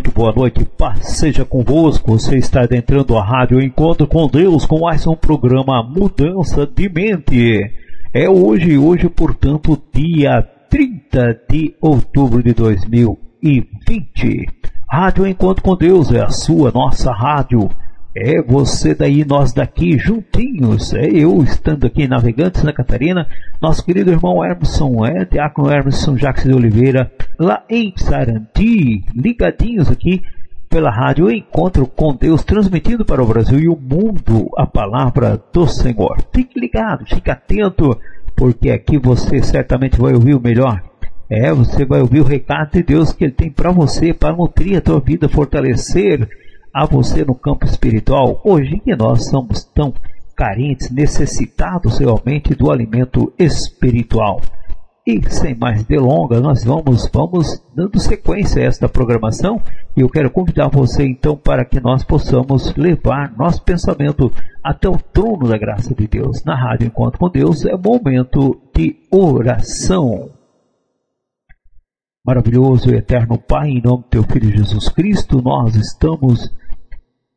Muito, boa noite, paz seja convosco. Você está adentrando a rádio Encontro com Deus com mais um programa Mudança de Mente. É hoje, hoje, portanto, dia 30 de outubro de 2020. Rádio Encontro com Deus é a sua, nossa rádio. É você daí, nós daqui, juntinhos. É eu estando aqui em Navegantes, Santa Catarina. Nosso querido irmão Emerson, é, Diácono Emerson Jacques de Oliveira, lá em Sarandi, ligadinhos aqui pela rádio Encontro com Deus, transmitindo para o Brasil e o mundo a palavra do Senhor. Fique ligado, fique atento, porque aqui você certamente vai ouvir o melhor. É, você vai ouvir o recado de Deus que Ele tem para você, para nutrir a tua vida, fortalecer a você no campo espiritual. Hoje que nós somos tão carentes, necessitados realmente do alimento espiritual. E sem mais delongas, nós vamos, vamos dando sequência a esta programação e eu quero convidar você então para que nós possamos levar nosso pensamento até o trono da graça de Deus. Na Rádio Encontro com Deus é momento de oração. Maravilhoso e eterno Pai, em nome do Teu Filho Jesus Cristo, nós estamos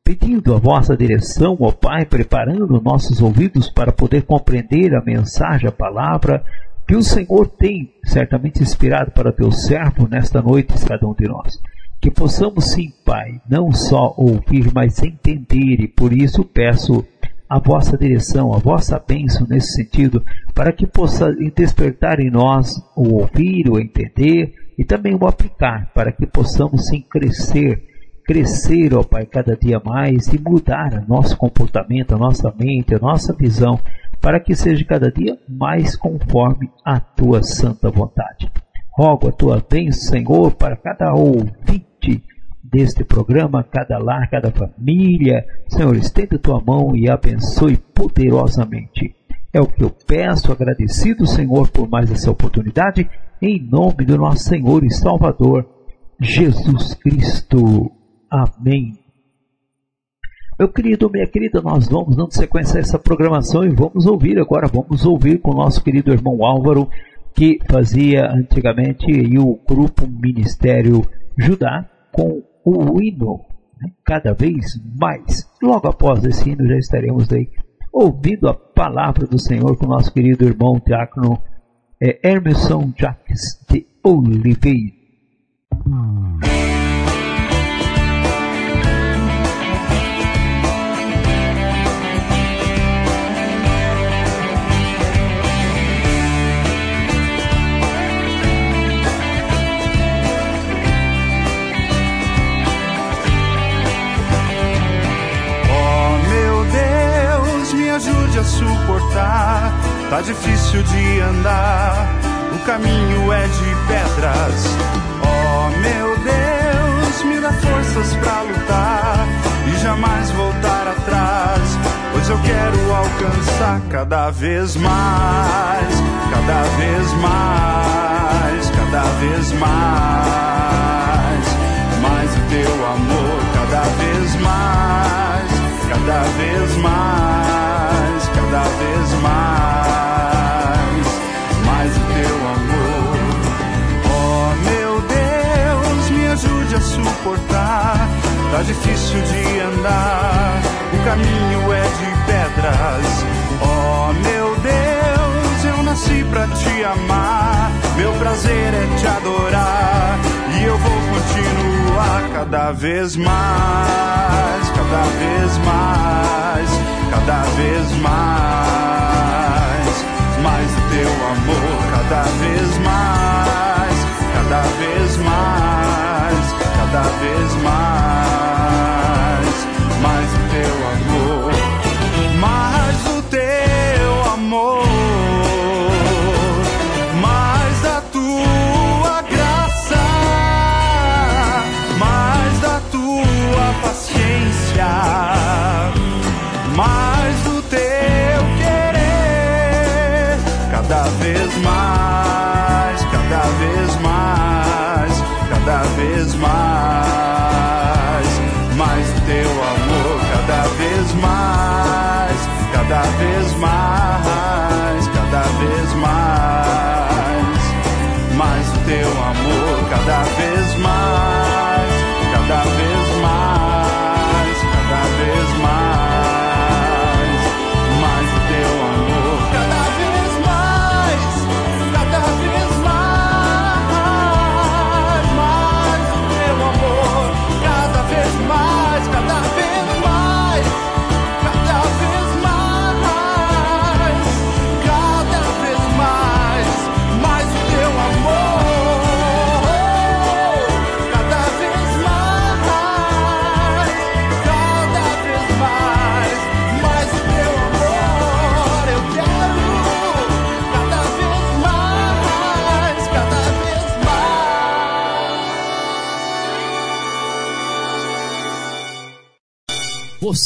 pedindo a vossa direção, ó Pai, preparando nossos ouvidos para poder compreender a mensagem, a palavra que o Senhor tem certamente inspirado para teu servo nesta noite, cada um de nós. Que possamos sim, Pai, não só ouvir, mas entender, e por isso peço a vossa direção, a vossa bênção nesse sentido, para que possa despertar em nós o ouvir, o entender e também o aplicar, para que possamos sim crescer, crescer, ó Pai, cada dia mais e mudar o nosso comportamento, a nossa mente, a nossa visão, para que seja cada dia mais conforme a tua santa vontade. Rogo a tua bênção, Senhor, para cada ouvinte deste programa, cada lar, cada família. Senhor, estenda tua mão e abençoe poderosamente. É o que eu peço, agradecido, Senhor, por mais essa oportunidade, em nome do nosso Senhor e Salvador, Jesus Cristo. Amém. Meu querido, minha querida, nós vamos dando sequência a essa programação e vamos ouvir agora, vamos ouvir com o nosso querido irmão Álvaro, que fazia antigamente o grupo Ministério Judá com o hino, né, cada vez mais. Logo após esse hino já estaremos aí ouvindo a palavra do Senhor com nosso querido irmão diácono é, Emerson Jacques de Oliveira. pode a suportar. Tá difícil de andar, o caminho é de pedras. Oh meu Deus, me dá forças pra lutar e jamais voltar atrás. Pois eu quero alcançar cada vez mais, cada vez mais, cada vez mais. Mais o teu amor, cada vez mais, cada vez mais cada vez mais. mais o teu amor, oh meu Deus, me ajude a suportar. Tá difícil de andar, o caminho é de pedras. Oh meu Deus, eu nasci pra te amar. Meu prazer é te adorar e eu vou continuar cada vez mais, cada vez mais cada vez mais, mais do teu amor, cada vez mais, cada vez mais, cada vez mais, mais do teu amor, mais do teu amor. Mais mais do teu querer, cada vez mais, cada vez mais, cada vez mais, mais do teu amor, cada vez mais, cada vez mais,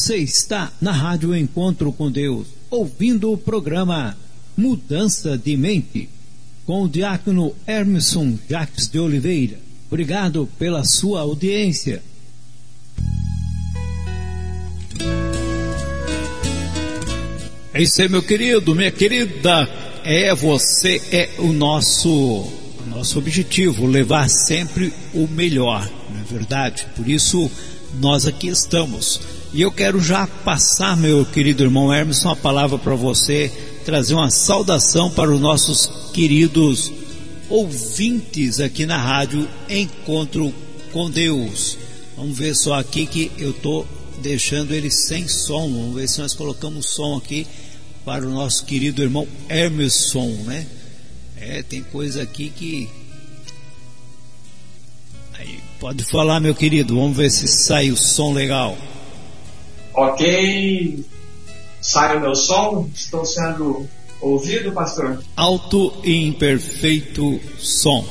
Você está na Rádio Encontro com Deus, ouvindo o programa Mudança de Mente, com o diácono Hermeson Jacques de Oliveira. Obrigado pela sua audiência. É isso aí, meu querido, minha querida. É você é o nosso nosso objetivo, levar sempre o melhor, não é verdade? Por isso nós aqui estamos. E eu quero já passar, meu querido irmão Hermes, uma palavra para você, trazer uma saudação para os nossos queridos ouvintes aqui na rádio Encontro com Deus. Vamos ver só aqui que eu estou deixando ele sem som. Vamos ver se nós colocamos som aqui para o nosso querido irmão Hermeson, né? É, tem coisa aqui que. Aí, pode falar, meu querido. Vamos ver se sai o som legal. Ok. Sai o meu som? Estou sendo ouvido, pastor? Alto e imperfeito som.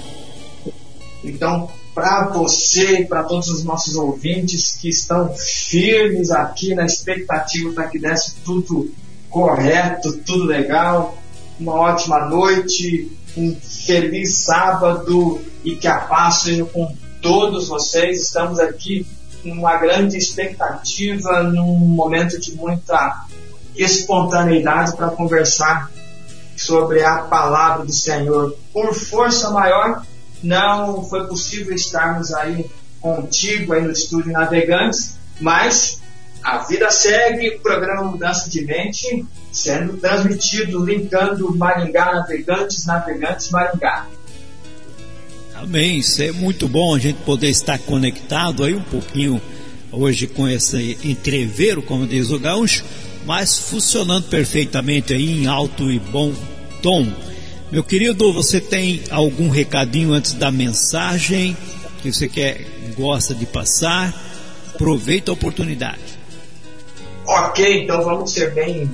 Então, para você e para todos os nossos ouvintes que estão firmes aqui na expectativa para que desse tudo correto, tudo legal, uma ótima noite, um feliz sábado e que a paz seja com todos vocês. Estamos aqui numa grande expectativa, num momento de muita espontaneidade para conversar sobre a palavra do Senhor. Por força maior, não foi possível estarmos aí contigo aí no estúdio Navegantes, mas a vida segue, o programa Mudança de Mente sendo transmitido, linkando Maringá Navegantes, Navegantes Maringá. Amém. Isso é muito bom a gente poder estar conectado aí um pouquinho hoje com esse entreveiro, como diz o gaúcho, mas funcionando perfeitamente aí em alto e bom tom. Meu querido, você tem algum recadinho antes da mensagem que você quer, gosta de passar? Aproveita a oportunidade. Ok, então vamos ser bem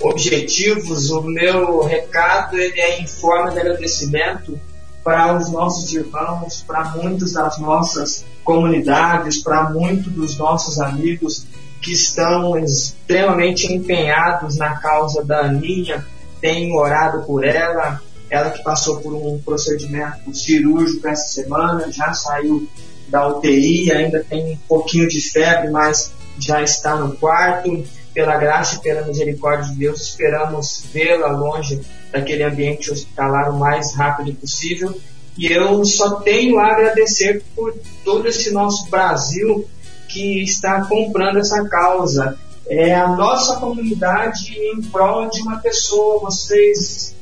objetivos. O meu recado ele é em forma de agradecimento para os nossos irmãos, para muitas das nossas comunidades, para muitos dos nossos amigos que estão extremamente empenhados na causa da Aninha, têm orado por ela, ela que passou por um procedimento cirúrgico essa semana, já saiu da UTI, ainda tem um pouquinho de febre, mas já está no quarto. Pela graça e pela misericórdia de Deus, esperamos vê-la longe daquele ambiente hospitalar o mais rápido possível. E eu só tenho a agradecer por todo esse nosso Brasil que está comprando essa causa. É a nossa comunidade em prol de uma pessoa. Vocês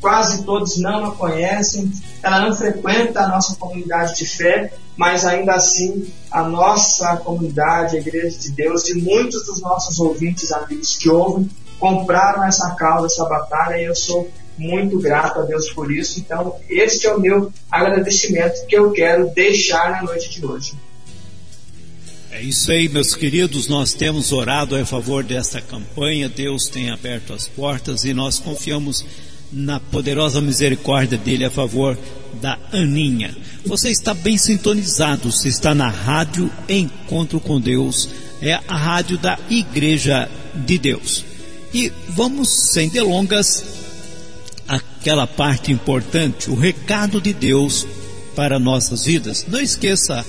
quase todos não a conhecem, ela não frequenta a nossa comunidade de fé, mas ainda assim a nossa comunidade, a Igreja de Deus, e muitos dos nossos ouvintes, amigos que ouvem, compraram essa causa, essa batalha, e eu sou muito grato a Deus por isso. Então, este é o meu agradecimento que eu quero deixar na noite de hoje. É isso aí, meus queridos. Nós temos orado a favor desta campanha. Deus tem aberto as portas e nós confiamos na poderosa misericórdia dele a favor da Aninha. Você está bem sintonizado, você está na rádio Encontro com Deus, é a rádio da Igreja de Deus. E vamos, sem delongas, aquela parte importante, o recado de Deus para nossas vidas. Não esqueça,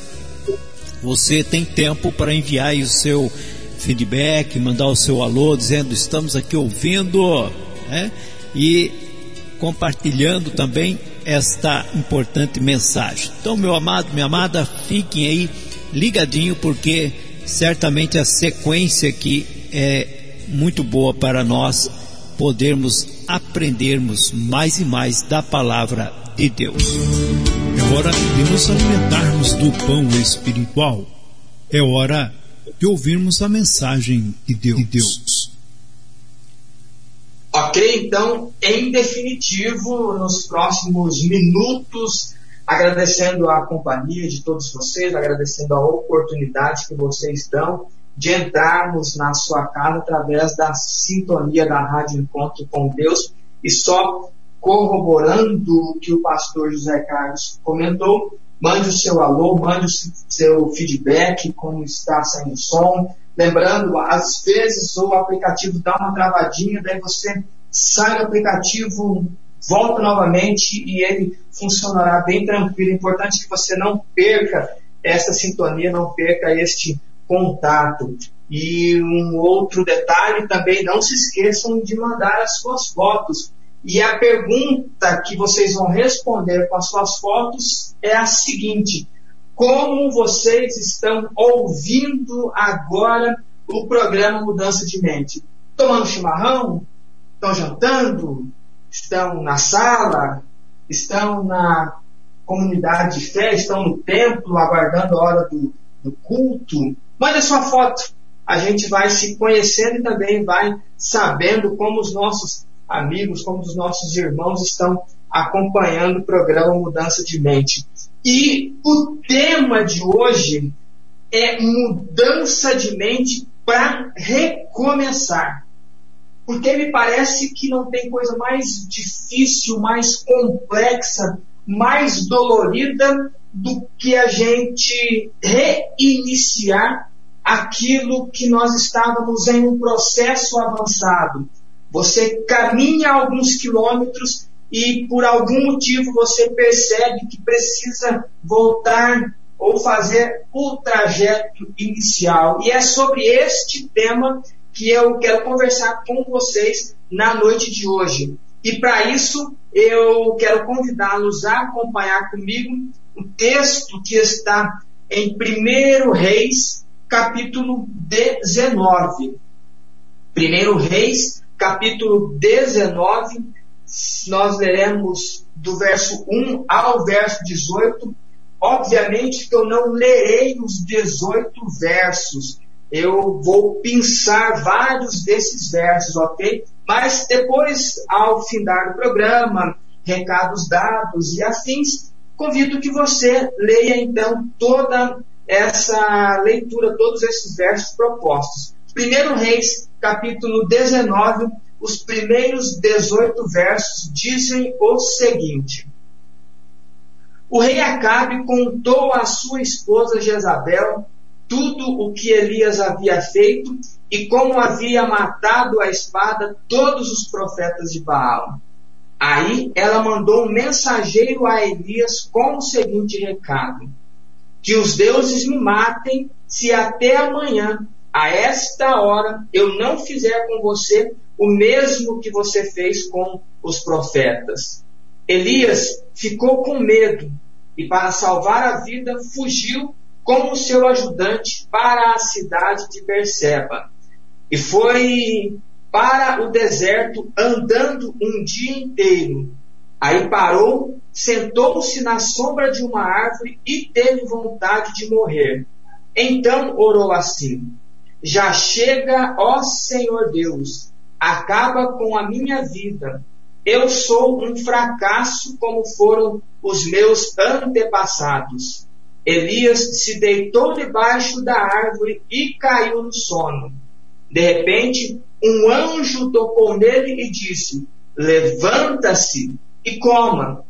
você tem tempo para enviar o seu feedback, mandar o seu alô, dizendo estamos aqui ouvindo, né? E compartilhando também esta importante mensagem. Então, meu amado, minha amada, fiquem aí ligadinho porque certamente a sequência aqui é muito boa para nós podermos aprendermos mais e mais da palavra de Deus. É hora de nos alimentarmos do pão espiritual. É hora de ouvirmos a mensagem de Deus. De Deus. Então, em definitivo, nos próximos minutos, agradecendo a companhia de todos vocês, agradecendo a oportunidade que vocês dão de entrarmos na sua casa através da sintonia da Rádio Encontro com Deus. E só corroborando o que o pastor José Carlos comentou, mande o seu alô, mande o seu feedback, como está saindo o som, Lembrando, às vezes o aplicativo dá uma travadinha, daí você sai do aplicativo, volta novamente e ele funcionará bem tranquilo. Importante que você não perca essa sintonia, não perca este contato. E um outro detalhe também, não se esqueçam de mandar as suas fotos. E a pergunta que vocês vão responder com as suas fotos é a seguinte: como vocês estão ouvindo agora o programa Mudança de Mente? Tomando chimarrão? Estão jantando? Estão na sala? Estão na comunidade de fé? Estão no templo aguardando a hora do, do culto? Mande a sua foto. A gente vai se conhecendo e também vai sabendo como os nossos amigos, como os nossos irmãos estão acompanhando o programa Mudança de Mente. E o tema de hoje é mudança de mente para recomeçar. Porque me parece que não tem coisa mais difícil, mais complexa, mais dolorida do que a gente reiniciar aquilo que nós estávamos em um processo avançado. Você caminha alguns quilômetros e por algum motivo você percebe que precisa voltar ou fazer o trajeto inicial. E é sobre este tema que eu quero conversar com vocês na noite de hoje. E para isso eu quero convidá-los a acompanhar comigo o texto que está em 1 Reis, capítulo 19. 1 Reis, capítulo 19, nós leremos do verso 1 ao verso 18. Obviamente que eu não lerei os 18 versos, eu vou pensar vários desses versos, ok? Mas depois, ao findar do programa, recados dados e afins, convido que você leia então toda essa leitura, todos esses versos propostos. Primeiro Reis, capítulo 19, os primeiros 18 versos dizem o seguinte: O rei Acabe contou à sua esposa Jezabel tudo o que Elias havia feito e como havia matado a espada todos os profetas de Baal. Aí ela mandou um mensageiro a Elias com o seguinte recado: Que os deuses me matem se até amanhã, a esta hora, eu não fizer com você o mesmo que você fez com os profetas. Elias ficou com medo e, para salvar a vida, fugiu com o seu ajudante para a cidade de Berseba. E foi para o deserto andando um dia inteiro. Aí parou, sentou-se na sombra de uma árvore e teve vontade de morrer. Então orou assim: Já chega, ó Senhor Deus, acaba com a minha vida. Eu sou um fracasso como foram os meus antepassados. Elias se deitou debaixo da árvore e caiu no sono. De repente, um anjo tocou nele e disse: Levanta-se e coma.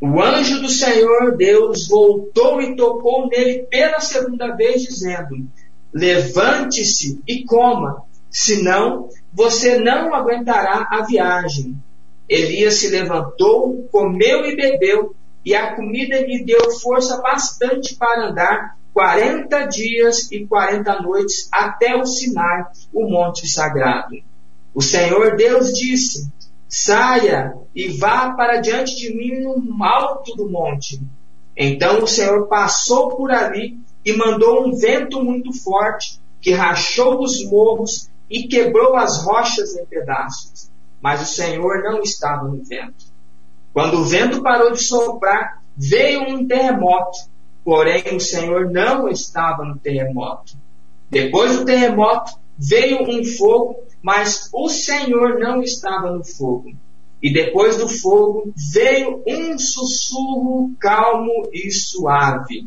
O anjo do Senhor Deus voltou e tocou nele pela segunda vez, dizendo: Levante-se e coma, senão você não aguentará a viagem. Elias se levantou, comeu e bebeu, e a comida lhe deu força bastante para andar quarenta dias e quarenta noites até o Sinai, o monte sagrado. O Senhor Deus disse: Saia e vá para diante de mim no alto do monte. Então o Senhor passou por ali e mandou um vento muito forte que rachou os morros e quebrou as rochas em pedaços. Mas o Senhor não estava no vento. Quando o vento parou de soprar, veio um terremoto, porém o Senhor não estava no terremoto. Depois do terremoto, veio um fogo, mas o Senhor não estava no fogo. E depois do fogo veio um sussurro calmo e suave.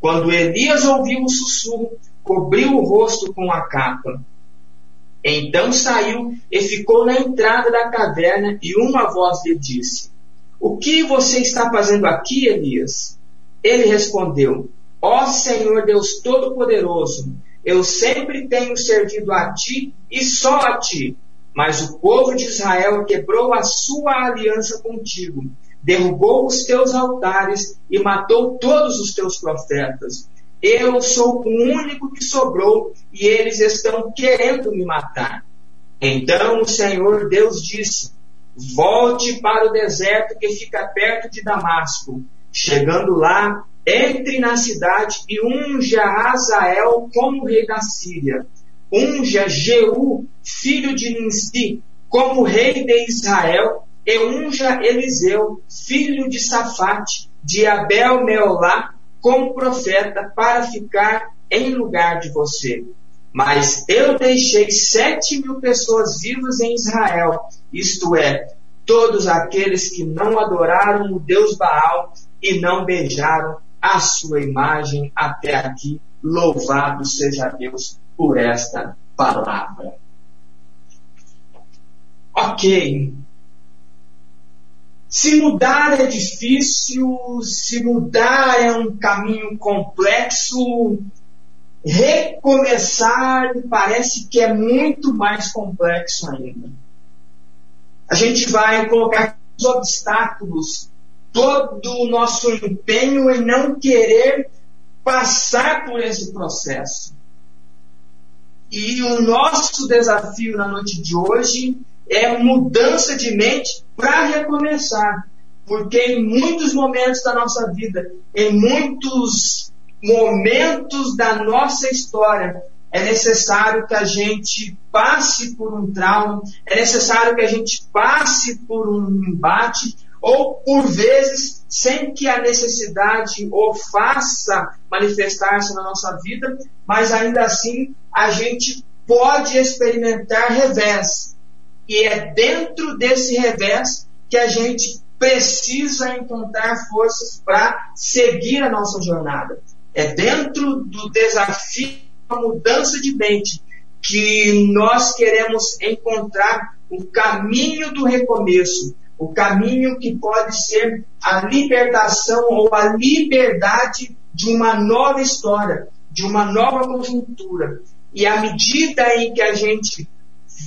Quando Elias ouviu o sussurro, cobriu o rosto com a capa. Então saiu e ficou na entrada da caverna, e uma voz lhe disse: O que você está fazendo aqui, Elias? Ele respondeu: Ó Senhor Deus Todo-Poderoso, eu sempre tenho servido a ti e só a ti. Mas o povo de Israel quebrou a sua aliança contigo, derrubou os teus altares e matou todos os teus profetas. Eu sou o único que sobrou e eles estão querendo me matar. Então o Senhor Deus disse: Volte para o deserto que fica perto de Damasco. Chegando lá, entre na cidade e unja Azael como rei da Síria. Unja Jeú, filho de Ninsi, como rei de Israel, e unja Eliseu, filho de Safate, de Abel Meolá, como profeta para ficar em lugar de você. Mas eu deixei sete mil pessoas vivas em Israel, isto é, todos aqueles que não adoraram o Deus Baal e não beijaram a sua imagem até aqui. Louvado seja Deus por esta palavra. Ok, se mudar é difícil, se mudar é um caminho complexo, recomeçar parece que é muito mais complexo ainda. A gente vai colocar os obstáculos, todo o nosso empenho em não querer passar por esse processo. E o nosso desafio na noite de hoje é mudança de mente para recomeçar. Porque em muitos momentos da nossa vida, em muitos momentos da nossa história, é necessário que a gente passe por um trauma, é necessário que a gente passe por um embate, ou por vezes sem que a necessidade o faça manifestar-se na nossa vida, mas ainda assim a gente pode experimentar revés, e é dentro desse revés que a gente precisa encontrar forças para seguir a nossa jornada. É dentro do desafio da mudança de mente que nós queremos encontrar o caminho do recomeço, o caminho que pode ser a libertação ou a liberdade de uma nova história, de uma nova conjuntura. E à medida em que a gente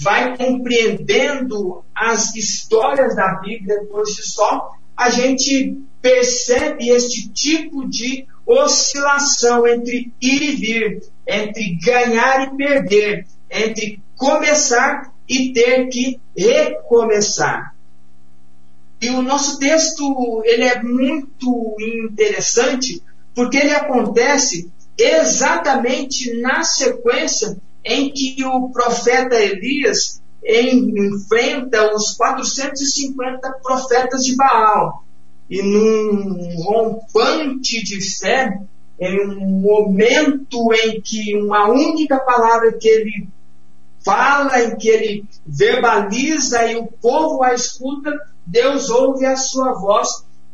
vai compreendendo as histórias da Bíblia por si só, a gente percebe este tipo de oscilação entre ir e vir, entre ganhar e perder, entre começar e ter que recomeçar. E o nosso texto ele é muito interessante porque ele acontece exatamente na sequência em que o profeta Elias enfrenta os 450 profetas de Baal. E num rompante de fé, em um momento em que uma única palavra que ele fala, em que ele verbaliza e o povo a escuta, Deus ouve a sua voz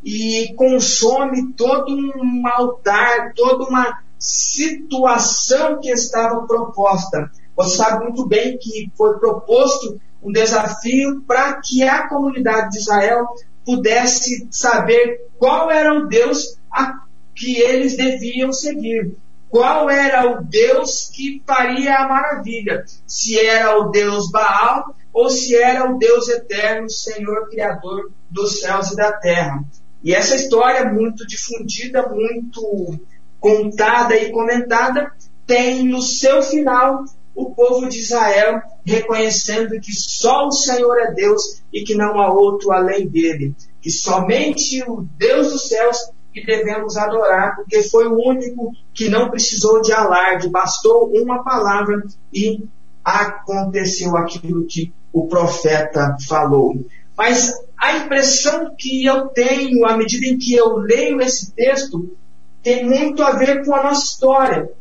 e consome todo um altar, toda uma situação que estava proposta. Você sabe muito bem que foi proposto um desafio para que a comunidade de Israel pudesse saber qual era o Deus a que eles deviam seguir. Qual era o Deus que faria a maravilha? Se era o Deus Baal ou se era o Deus eterno, Senhor Criador dos céus e da terra. E essa história é muito difundida, muito contada e comentada, tem no seu final o povo de Israel reconhecendo que só o Senhor é Deus e que não há outro além dele, que somente o Deus dos céus que devemos adorar, porque foi o único que não precisou de alarde, bastou uma palavra e aconteceu aquilo que o profeta falou. Mas a impressão que eu tenho à medida em que eu leio esse texto tem muito a ver com a nossa história.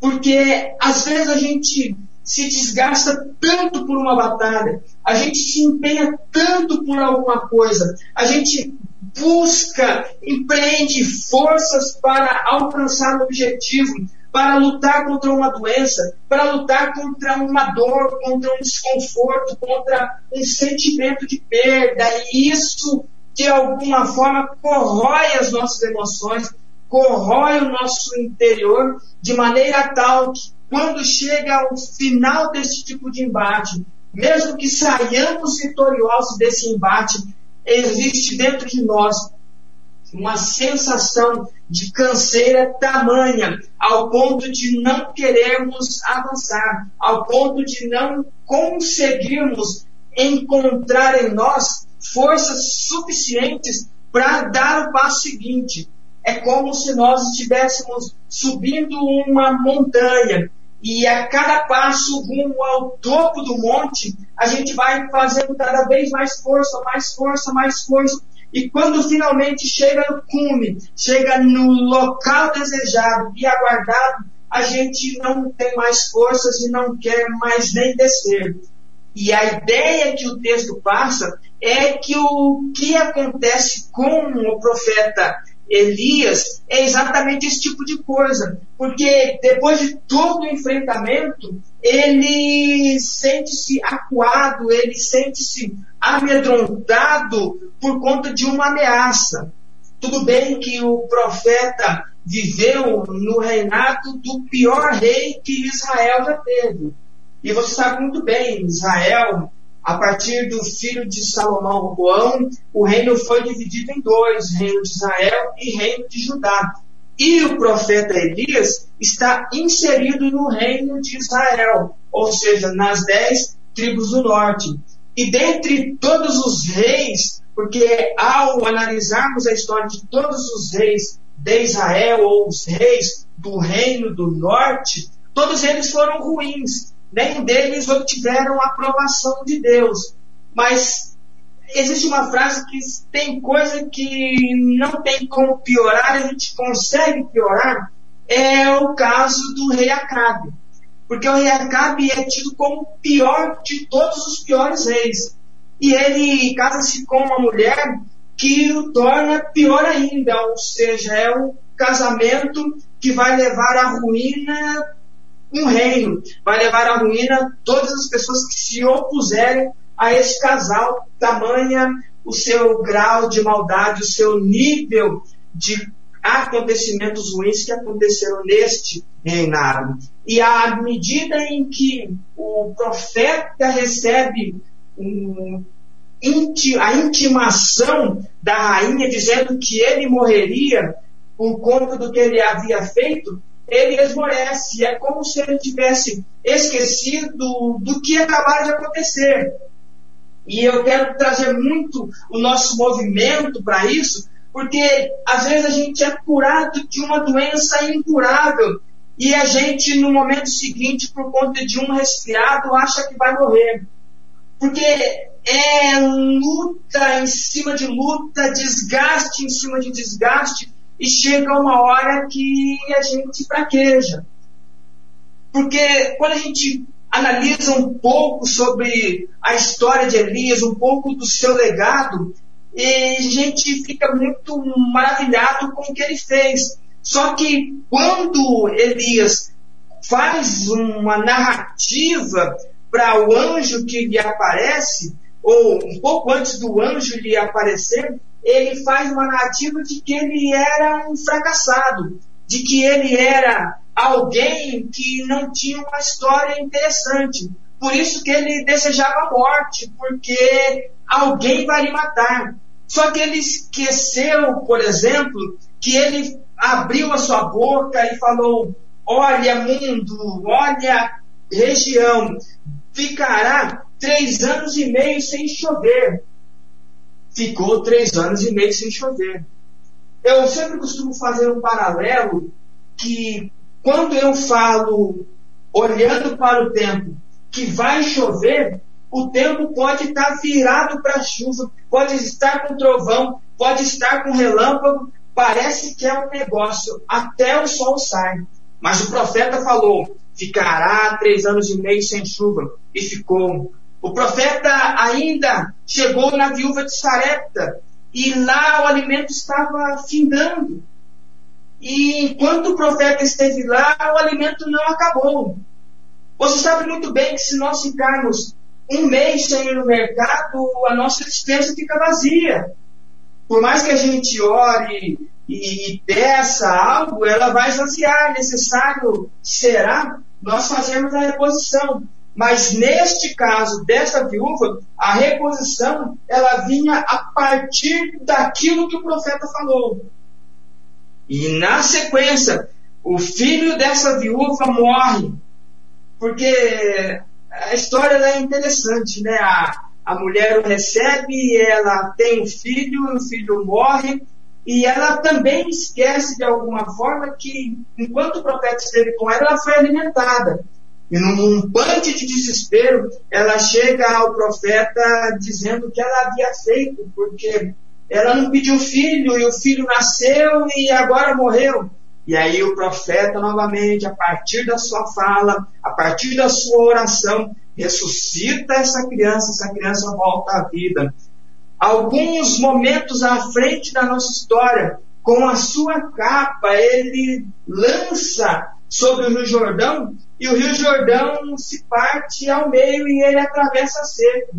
Porque às vezes a gente se desgasta tanto por uma batalha, a gente se empenha tanto por alguma coisa, a gente busca, empreende forças para alcançar o objetivo, para lutar contra uma doença, para lutar contra uma dor, contra um desconforto, contra um sentimento de perda. E isso, de alguma forma, corrói as nossas emoções, corrói o nosso interior de maneira tal que quando chega ao final desse tipo de embate, mesmo que saiamos vitoriosos desse embate, existe dentro de nós uma sensação de canseira tamanha, ao ponto de não querermos avançar, ao ponto de não conseguirmos encontrar em nós forças suficientes para dar o passo seguinte. É como se nós estivéssemos subindo uma montanha e a cada passo rumo ao topo do monte, a gente vai fazendo cada vez mais força, mais força, mais força. E quando finalmente chega no cume, chega no local desejado e aguardado, a gente não tem mais forças e não quer mais nem descer. E a ideia que o texto passa é que o que acontece com o profeta Elias é exatamente esse tipo de coisa. Porque depois de todo o enfrentamento, ele sente-se acuado, ele sente-se amedrontado por conta de uma ameaça. Tudo bem que o profeta viveu no reinado do pior rei que Israel já teve. E você sabe muito bem, Israel a partir do filho de Salomão, Roboão, o reino foi dividido em dois, reino de Israel e reino de Judá. E o profeta Elias está inserido no reino de Israel, ou seja, nas dez tribos do norte. E dentre todos os reis, porque ao analisarmos a história de todos os reis de Israel, ou os reis do reino do norte, todos eles foram ruins nenhum deles obtiveram a aprovação de Deus. Mas existe uma frase que tem coisa que não tem como piorar, a gente consegue piorar, é o caso do rei Acabe. Porque o rei Acabe é tido como o pior de todos os piores reis. E ele casa-se com uma mulher que o torna pior ainda, ou seja, é um casamento que vai levar à ruína um reino, vai levar à ruína todas as pessoas que se opuserem a esse casal, tamanha o seu grau de maldade, o seu nível de acontecimentos ruins que aconteceram neste reinado. E à medida em que o profeta recebe um, a intimação da rainha dizendo que ele morreria por conta do que ele havia feito, ele esmorece. É como se ele tivesse esquecido do que acabara de acontecer. E eu quero trazer muito o nosso movimento para isso, Porque às vezes a gente é curado de uma doença incurável e a gente, no momento seguinte, por conta de um resfriado, acha que vai morrer. Porque é luta em cima de luta, desgaste em cima de desgaste, e chega uma hora que a gente fraqueja. Porque quando a gente analisa um pouco sobre a história de Elias, um pouco do seu legado, e a gente fica muito maravilhado com o que ele fez. Só que quando Elias faz uma narrativa para o anjo que lhe aparece, ou um pouco antes do anjo lhe aparecer, ele faz uma narrativa de que ele era um fracassado, de que ele era alguém que não tinha uma história interessante. Por isso que ele desejava a morte, porque alguém vai lhe matar. Só que ele esqueceu, por exemplo, que ele abriu a sua boca e falou: Olha, mundo, olha, região, ficará três anos e meio sem chover. Ficou três anos e meio sem chover. Eu sempre costumo fazer um paralelo que quando eu falo olhando para o tempo que vai chover, o tempo pode estar virado para chuva, pode estar com trovão, pode estar com relâmpago, parece que é um negócio até o sol sai. Mas o profeta falou: ficará três anos e meio sem chuva. E ficou. O profeta ainda chegou na viúva de Sarepta e lá o alimento estava findando. E enquanto o profeta esteve lá, o alimento não acabou. Você sabe muito bem que se nós ficarmos um mês sem ir no mercado, a nossa dispensa fica vazia. Por mais que a gente ore e peça algo, ela vai esvaziar. Necessário será nós fazermos a reposição. Mas neste caso dessa viúva, a reposição ela vinha a partir daquilo que o profeta falou. E na sequência, o filho dessa viúva morre, porque a história é interessante, né? A, a mulher o recebe, ela tem um filho, o filho morre, e ela também esquece de alguma forma que, enquanto o profeta esteve com ela, ela foi alimentada. E num pante de desespero, ela chega ao profeta dizendo que ela havia feito, porque ela não pediu filho e o filho nasceu e agora morreu. E aí o profeta novamente, a partir da sua fala, a partir da sua oração, ressuscita essa criança, essa criança volta à vida. Alguns momentos à frente da nossa história, com a sua capa, ele lança sobre o Rio Jordão e o Rio Jordão se parte ao meio e ele atravessa seco.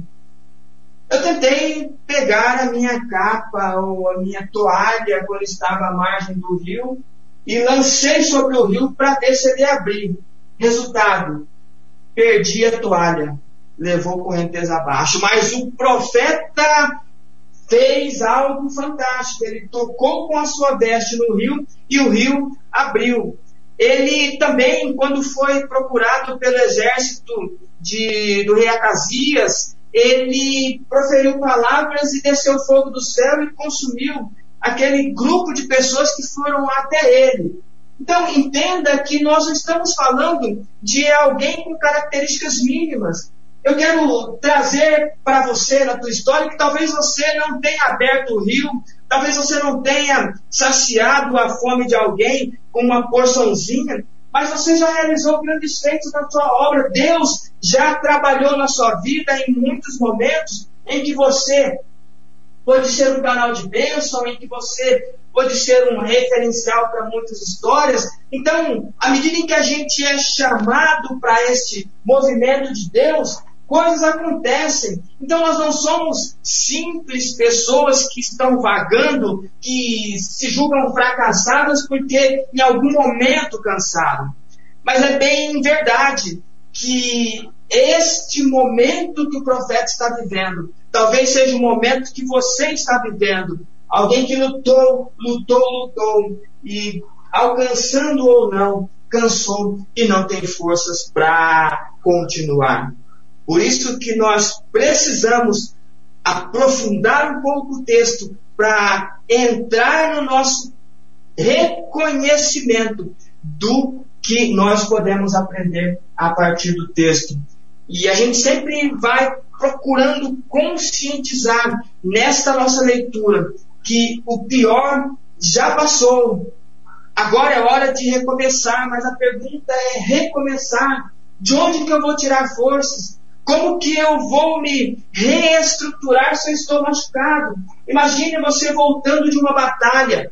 Eu tentei pegar a minha capa ou a minha toalha quando estava à margem do rio e lancei sobre o rio para ver se ele abrir. Resultado: perdi a toalha, levou correnteza abaixo. Mas o profeta fez algo fantástico. Ele tocou com a sua veste no rio e o rio abriu. Ele também, quando foi procurado pelo exército de, do rei Acasias, ele proferiu palavras e desceu fogo do céu e consumiu aquele grupo de pessoas que foram até ele. Então, entenda que nós estamos falando de alguém com características mínimas. Eu quero trazer para você na tua história que talvez você não tenha aberto o rio, talvez você não tenha saciado a fome de alguém com uma porçãozinha, mas você já realizou grandes feitos na sua obra. Deus já trabalhou na sua vida em muitos momentos em que você pode ser um canal de bênção, em que você pode ser um referencial para muitas histórias. Então, à medida em que a gente é chamado para este movimento de Deus, coisas acontecem. Então nós não somos simples pessoas que estão vagando, que se julgam fracassadas porque em algum momento cansaram. Mas é bem verdade que este momento que o profeta está vivendo, talvez seja o momento que você está vivendo. Alguém que lutou, lutou, lutou e alcançando ou não, cansou e não tem forças para continuar. Por isso que nós precisamos aprofundar um pouco o texto para entrar no nosso reconhecimento do que nós podemos aprender a partir do texto. E a gente sempre vai procurando conscientizar nesta nossa leitura que o pior já passou. Agora é hora de recomeçar, mas a pergunta é recomeçar. De onde que eu vou tirar forças? Como que eu vou me reestruturar se eu estou machucado? Imagine você voltando de uma batalha,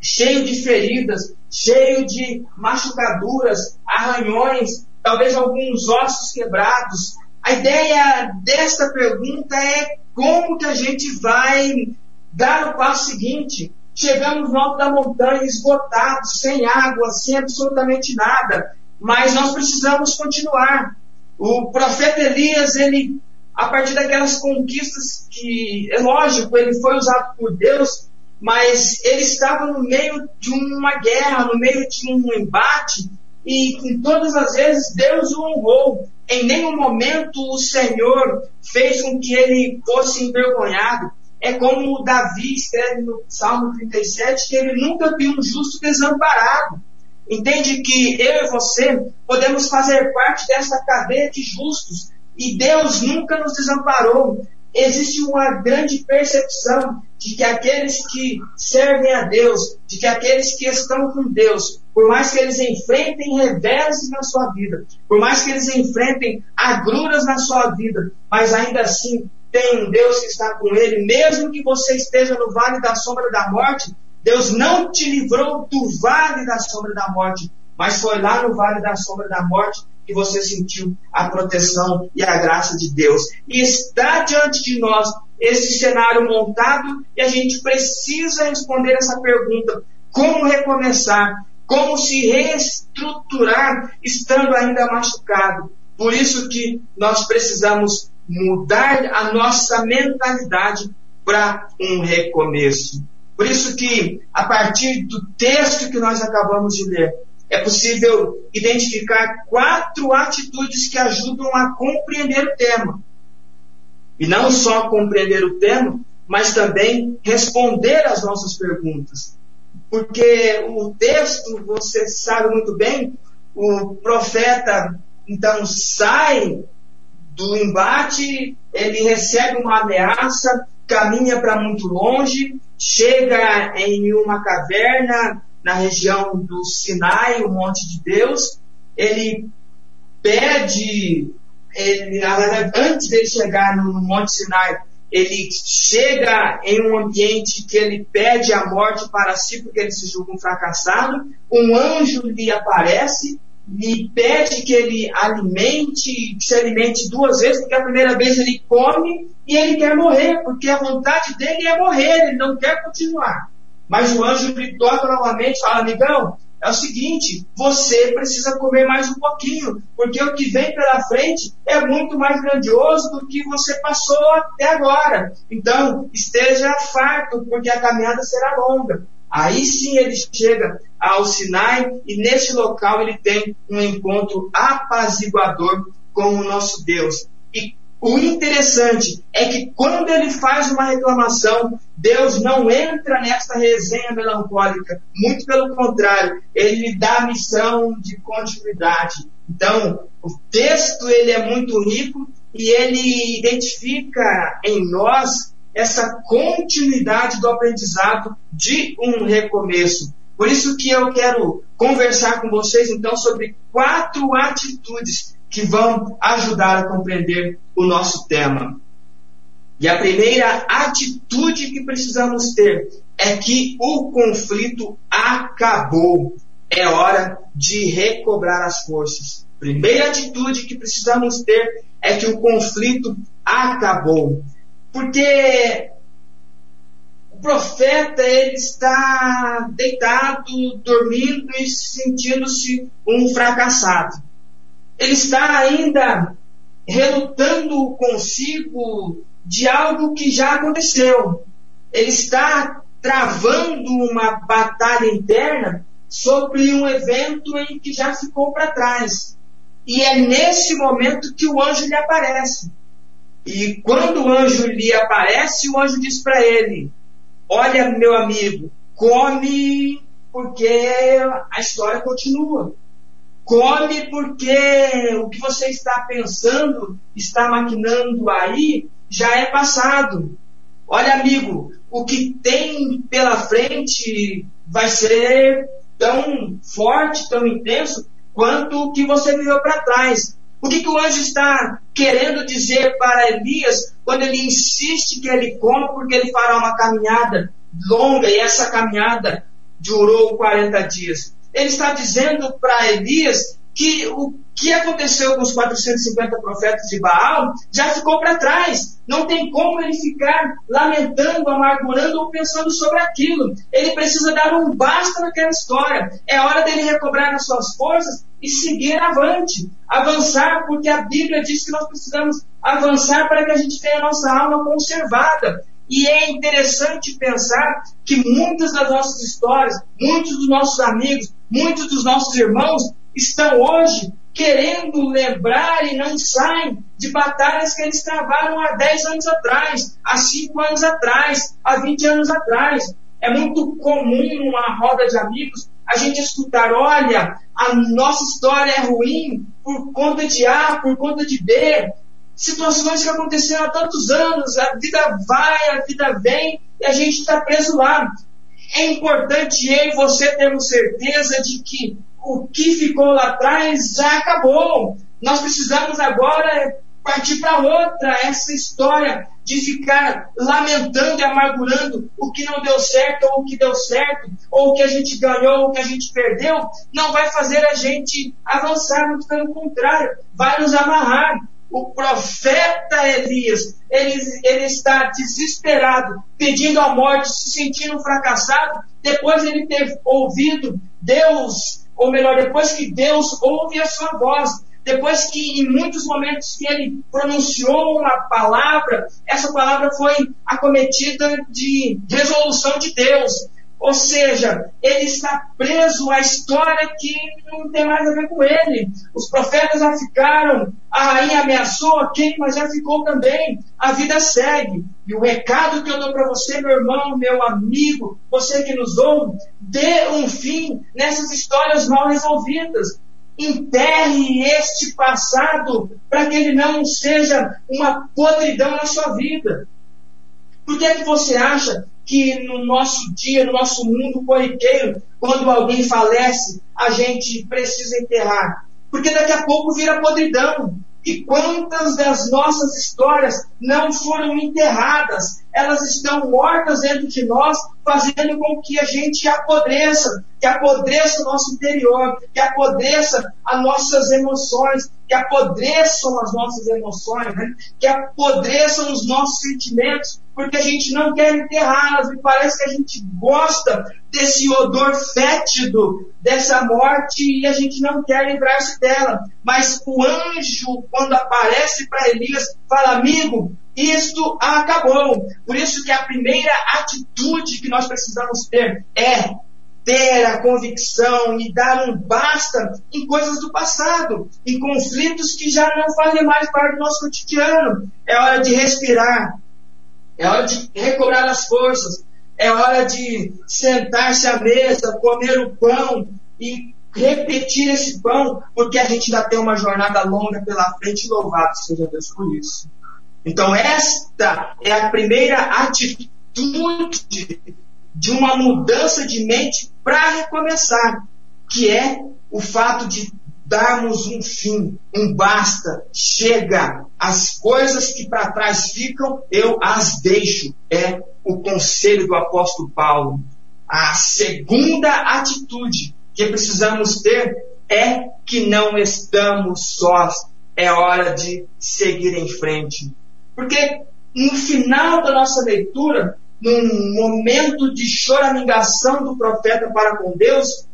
cheio de feridas, cheio de machucaduras, arranhões, talvez alguns ossos quebrados. A ideia desta pergunta é como que a gente vai dar o passo seguinte. Chegamos no alto da montanha esgotados, sem água, sem absolutamente nada, mas nós precisamos continuar. O profeta Elias, ele, a partir daquelas conquistas que, é lógico, ele foi usado por Deus, mas ele estava no meio de uma guerra, no meio de um embate, e em todas as vezes Deus o honrou. Em nenhum momento o Senhor fez com que ele fosse envergonhado. É como Davi escreve no Salmo 37 que ele nunca viu um justo desamparado. Entende que eu e você podemos fazer parte dessa cadeia de justos e Deus nunca nos desamparou. Existe uma grande percepção de que aqueles que servem a Deus, de que aqueles que estão com Deus, por mais que eles enfrentem reveses na sua vida, por mais que eles enfrentem agruras na sua vida, mas ainda assim tem um Deus que está com ele, mesmo que você esteja no vale da sombra da morte, Deus não te livrou do vale da sombra da morte, mas foi lá no vale da sombra da morte que você sentiu a proteção e a graça de Deus. E está diante de nós esse cenário montado e a gente precisa responder essa pergunta: como recomeçar? Como se reestruturar estando ainda machucado? Por isso que nós precisamos mudar a nossa mentalidade para um recomeço. Por isso que, a partir do texto que nós acabamos de ler, é possível identificar quatro atitudes que ajudam a compreender o tema. E não só compreender o tema, mas também responder às nossas perguntas. Porque o texto, você sabe muito bem, o profeta então sai do embate, ele recebe uma ameaça, caminha para muito longe, chega em uma caverna na região do Sinai, o Monte de Deus. Ele pede, ele, antes de chegar no Monte Sinai, ele chega em um ambiente que ele pede a morte para si, porque ele se julga um fracassado. Um anjo lhe aparece lhe pede que ele alimente, que se alimente duas vezes, porque a primeira vez ele come e ele quer morrer, porque a vontade dele é morrer, ele não quer continuar. Mas o anjo lhe toca novamente e fala, amigão, é o seguinte, você precisa comer mais um pouquinho, porque o que vem pela frente é muito mais grandioso do que você passou até agora. Então, esteja farto, porque a caminhada será longa. Aí sim ele chega ao Sinai e nesse local ele tem um encontro apaziguador com o nosso Deus. E o interessante é que quando ele faz uma reclamação, Deus não entra nessa resenha melancólica. Muito pelo contrário, ele lhe dá a missão de continuidade. Então, o texto ele é muito rico e ele identifica em nós essa continuidade do aprendizado de um recomeço. Por isso que eu quero conversar com vocês então sobre quatro atitudes que vão ajudar a compreender o nosso tema. E a primeira atitude que precisamos ter é que o conflito acabou. É hora de recobrar as forças. Primeira atitude que precisamos ter é que o conflito acabou. Porque profeta ele está deitado, dormindo e sentindo-se um fracassado. Ele está ainda relutando consigo de algo que já aconteceu. Ele está travando uma batalha interna sobre um evento em que já ficou para trás. E é nesse momento que o anjo lhe aparece. E quando o anjo lhe aparece, o anjo diz para ele: Olha, meu amigo, come porque a história continua. Come porque o que você está pensando, está maquinando aí, já é passado. Olha, amigo, o que tem pela frente vai ser tão forte, tão intenso, quanto o que você viveu para trás. O que, que o anjo está querendo dizer para Elias quando ele insiste que ele coma porque ele fará uma caminhada longa e essa caminhada durou 40 dias? Ele está dizendo para Elias que o que aconteceu com os 450 profetas de Baal já ficou para trás. Não tem como ele ficar lamentando, amargurando ou pensando sobre aquilo. Ele precisa dar um basta naquela história. É hora dele recobrar as suas forças e seguir avante. Avançar, porque a Bíblia diz que nós precisamos avançar para que a gente tenha a nossa alma conservada. E é interessante pensar que muitas das nossas histórias, muitos dos nossos amigos, muitos dos nossos irmãos estão hoje querendo lembrar e não saem de batalhas que eles travaram há 10 anos atrás, há 5 anos atrás, há 20 anos atrás. É muito comum numa roda de amigos a gente escutar, olha, a nossa história é ruim por conta de A, por conta de B. Situações que aconteceram há tantos anos, a vida vai, a vida vem, e a gente está preso lá. É importante eu e você termos certeza de que o que ficou lá atrás já acabou. Nós precisamos agora partir para outra. Essa história de ficar lamentando e amargurando o que não deu certo ou o que deu certo, ou o que a gente ganhou ou o que a gente perdeu, não vai fazer a gente avançar, muito pelo contrário, vai nos amarrar. O profeta Elias, ele, ele está desesperado, pedindo a morte, se sentindo fracassado, depois ele ter ouvido Deus ou melhor, depois que Deus ouve a sua voz, depois que em muitos momentos que ele pronunciou uma palavra, essa palavra foi acometida de resolução de Deus. Ou seja, ele está preso à história que não tem mais a ver com ele. Os profetas já ficaram, a rainha ameaçou aquele, mas já ficou também. A vida segue. E o recado que eu dou para você, meu irmão, meu amigo, você que nos ouve, dê um fim nessas histórias mal resolvidas. Enterre este passado para que ele não seja uma podridão na sua vida. Por que é que você acha que no nosso dia, no nosso mundo corriqueiro, quando alguém falece, a gente precisa enterrar. Porque daqui a pouco vira podridão. E quantas das nossas histórias não foram enterradas? Elas estão mortas dentro de nós, fazendo com que a gente apodreça, que apodreça o nosso interior, que apodreça as nossas emoções, que apodreçam as nossas emoções, né? que apodreçam os nossos sentimentos, porque a gente não quer enterrá-las e parece que a gente gosta desse odor fétido dessa morte e a gente não quer livrar-se dela. Mas o anjo, quando aparece para Elias, fala: amigo, isto acabou. Por isso que a primeira atitude que nós precisamos ter é ter a convicção e dar um basta em coisas do passado, em conflitos que já não fazem mais parte do nosso cotidiano. É hora de respirar, é hora de recobrar as forças, é hora de sentar-se à mesa, comer o pão e repetir esse pão, porque a gente ainda tem uma jornada longa pela frente, louvado seja Deus por isso. Então, esta é a primeira atitude de uma mudança de mente para recomeçar, que é o fato de darmos um fim, um basta, chega, as coisas que para trás ficam, eu as deixo. É o conselho do apóstolo Paulo. A segunda atitude que precisamos ter é que não estamos sós. É hora de seguir em frente. Porque no final da nossa leitura, num momento de choramingação do profeta para com Deus,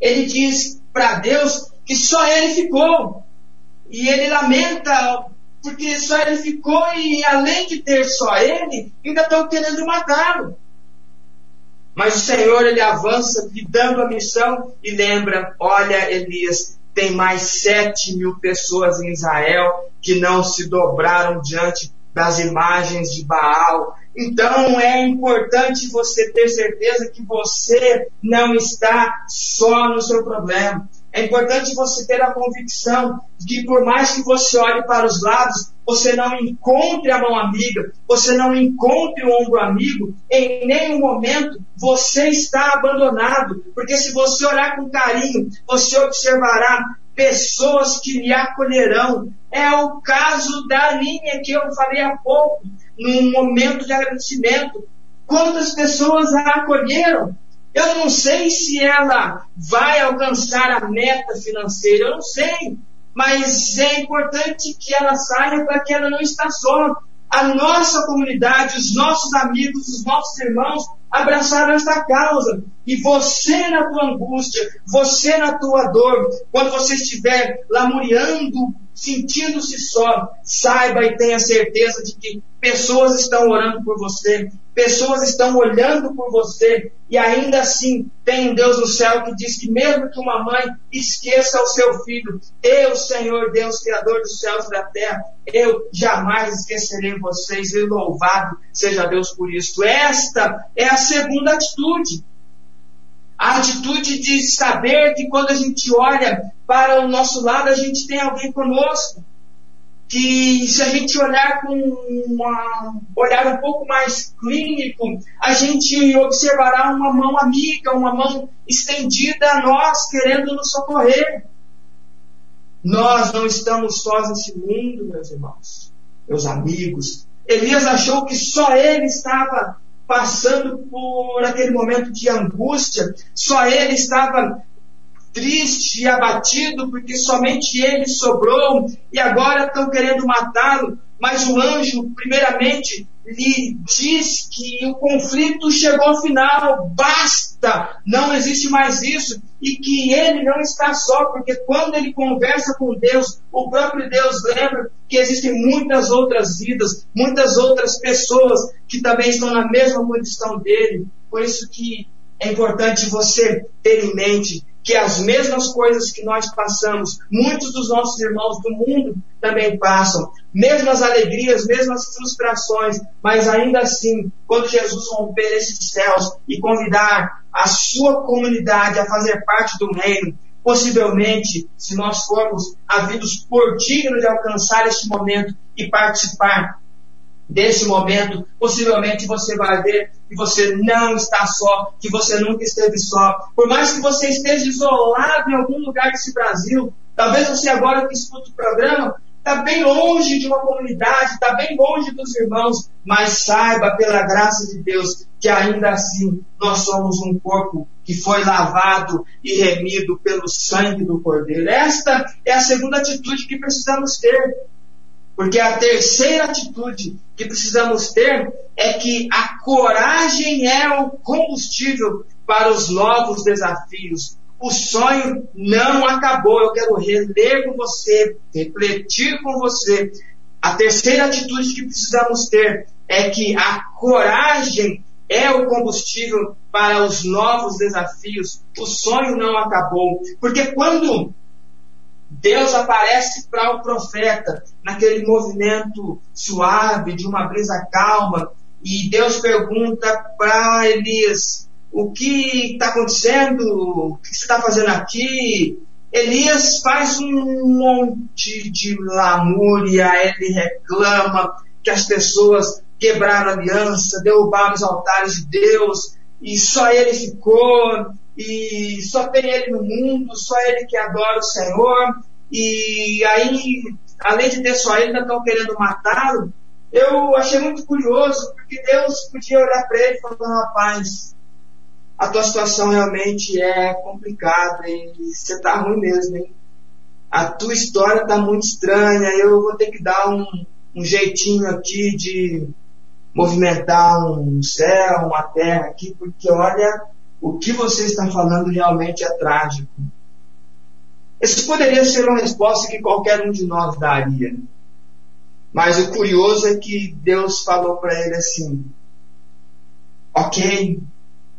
ele diz para Deus que só ele ficou. E ele lamenta porque só ele ficou e além de ter só ele, ainda estão querendo matá-lo. Mas o Senhor ele avança lhe dando a missão e lembra: olha, Elias, tem mais sete mil pessoas em Israel que não se dobraram diante das imagens de Baal. Então é importante você ter certeza que você não está só no seu problema. É importante você ter a convicção de que por mais que você olhe para os lados, você não encontre a mão amiga, você não encontre o ombro amigo, em nenhum momento você está abandonado. Porque se você olhar com carinho, você observará pessoas que lhe acolherão. É o caso da linha que eu falei há pouco, num momento de agradecimento. Quantas pessoas a acolheram? Eu não sei se ela vai alcançar a meta financeira, eu não sei. Mas é importante que ela saia para que ela não está só. A nossa comunidade, os nossos amigos, os nossos irmãos abraçaram esta causa. E você na tua angústia, você na tua dor, quando você estiver lamuriando, sentindo-se só, saiba e tenha certeza de que pessoas estão orando por você, pessoas estão olhando por você, e ainda assim tem um Deus no céu que diz que mesmo que uma mãe esqueça o seu filho, eu, Senhor Deus, Criador dos céus e da terra, eu jamais esquecerei vocês, e louvado seja Deus por isso. Esta é a segunda atitude. A atitude de saber que quando a gente olha para o nosso lado, a gente tem alguém conosco. Que se a gente olhar com um olhar um pouco mais clínico, a gente observará uma mão amiga, uma mão estendida a nós, querendo nos socorrer. Nós não estamos sós nesse mundo, meus irmãos, meus amigos. Elias achou que só ele estava passando por aquele momento de angústia, só ele estava triste e abatido porque somente ele sobrou e agora estão querendo matá-lo. Mas o anjo, primeiramente, lhe diz que o conflito chegou ao final, basta, não existe mais isso, e que ele não está só, porque quando ele conversa com Deus, o próprio Deus lembra que existem muitas outras vidas, muitas outras pessoas que também estão na mesma condição dele. Por isso que é importante você ter em mente que as mesmas coisas que nós passamos, muitos dos nossos irmãos do mundo também passam, mesmas alegrias, mesmas frustrações, mas ainda assim, quando Jesus romper esses céus e convidar a sua comunidade a fazer parte do reino, possivelmente, se nós formos havidos por digno de alcançar este momento e participar desse momento, possivelmente você vai ver que você não está só, que você nunca esteve só. Por mais que você esteja isolado em algum lugar desse Brasil, talvez você agora que escuta o programa, está bem longe de uma comunidade, está bem longe dos irmãos, mas saiba pela graça de Deus que ainda assim nós somos um corpo que foi lavado e remido pelo sangue do Cordeiro. Esta é a segunda atitude que precisamos ter. Porque a terceira atitude que precisamos ter é que a coragem é o combustível para os novos desafios. O sonho não acabou. Eu quero reler com você, refletir com você. A terceira atitude que precisamos ter é que a coragem é o combustível para os novos desafios. O sonho não acabou. Porque quando Deus aparece para o profeta naquele movimento suave, de uma brisa calma, e Deus pergunta para Elias: O que está acontecendo? O que você está fazendo aqui? Elias faz um monte de lamúria, ele reclama que as pessoas quebraram a aliança, derrubaram os altares de Deus, e só ele ficou, e só tem ele no mundo, só ele que adora o Senhor, e aí, além de ter só ele, ainda estão querendo matá-lo. Eu achei muito curioso, porque Deus podia olhar para ele e falar, rapaz, a tua situação realmente é complicada e você tá ruim mesmo, hein? A tua história tá muito estranha, eu vou ter que dar um, um jeitinho aqui de movimentar um céu, uma terra aqui, porque olha, o que você está falando realmente é trágico. Essa poderia ser uma resposta que qualquer um de nós daria. Mas o curioso é que Deus falou para ele assim: Ok,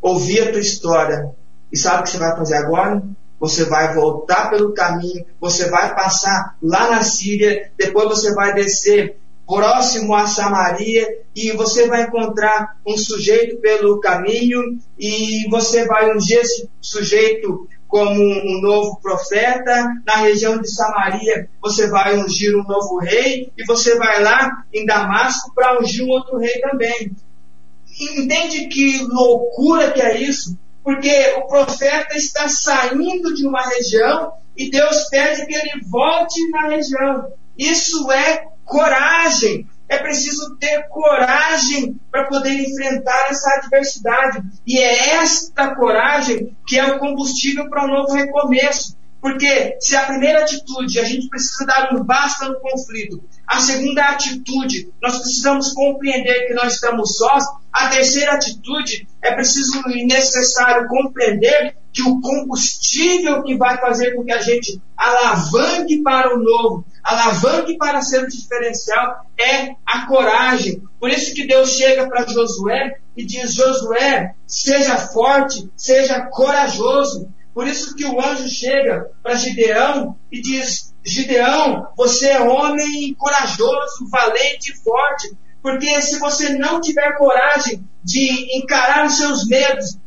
ouvi a tua história. E sabe o que você vai fazer agora? Você vai voltar pelo caminho, você vai passar lá na Síria, depois você vai descer próximo a Samaria e você vai encontrar um sujeito pelo caminho e você vai ungir esse sujeito como um novo profeta. Na região de Samaria, você vai ungir um novo rei e você vai lá em Damasco para ungir um outro rei também. Entende que loucura que é isso? Porque o profeta está saindo de uma região e Deus pede que ele volte na região. Isso é coragem. É preciso ter coragem para poder enfrentar essa adversidade. E é esta coragem que é o combustível para um novo recomeço. Porque se a primeira atitude a gente precisa dar um basta no conflito, a segunda atitude nós precisamos compreender que nós estamos sós, a terceira atitude é preciso e necessário compreender que o combustível que vai fazer com que a gente alavanque para o novo, alavanque para ser o diferencial é a coragem. Por isso que Deus chega para Josué e diz: Josué, seja forte, seja corajoso. Por isso que o anjo chega para Gideão e diz: Gideão, você é homem corajoso, valente e forte. Porque se você não tiver coragem de encarar os seus medos,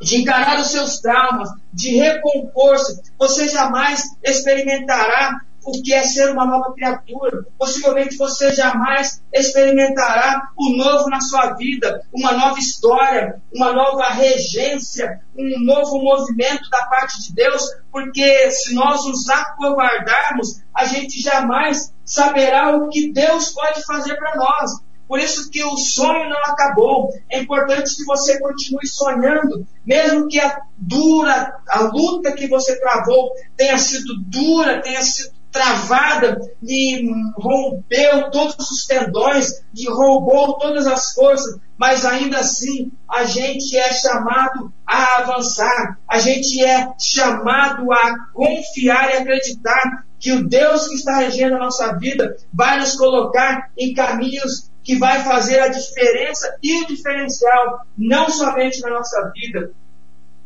de encarar os seus traumas, de recompor-se, você jamais experimentará o que é ser uma nova criatura. Possivelmente você jamais experimentará o novo na sua vida, uma nova história, uma nova regência, um novo movimento da parte de Deus, porque se nós nos acovardarmos, a gente jamais saberá o que Deus pode fazer para nós. Por isso que o sonho não acabou. É importante que você continue sonhando, mesmo que a dura, a luta que você travou tenha sido dura, tenha sido travada, lhe rompeu todos os tendões, lhe roubou todas as forças, mas ainda assim a gente é chamado a avançar, a gente é chamado a confiar e acreditar que o Deus que está regendo a nossa vida vai nos colocar em caminhos que vai fazer a diferença e o diferencial, não somente na nossa vida,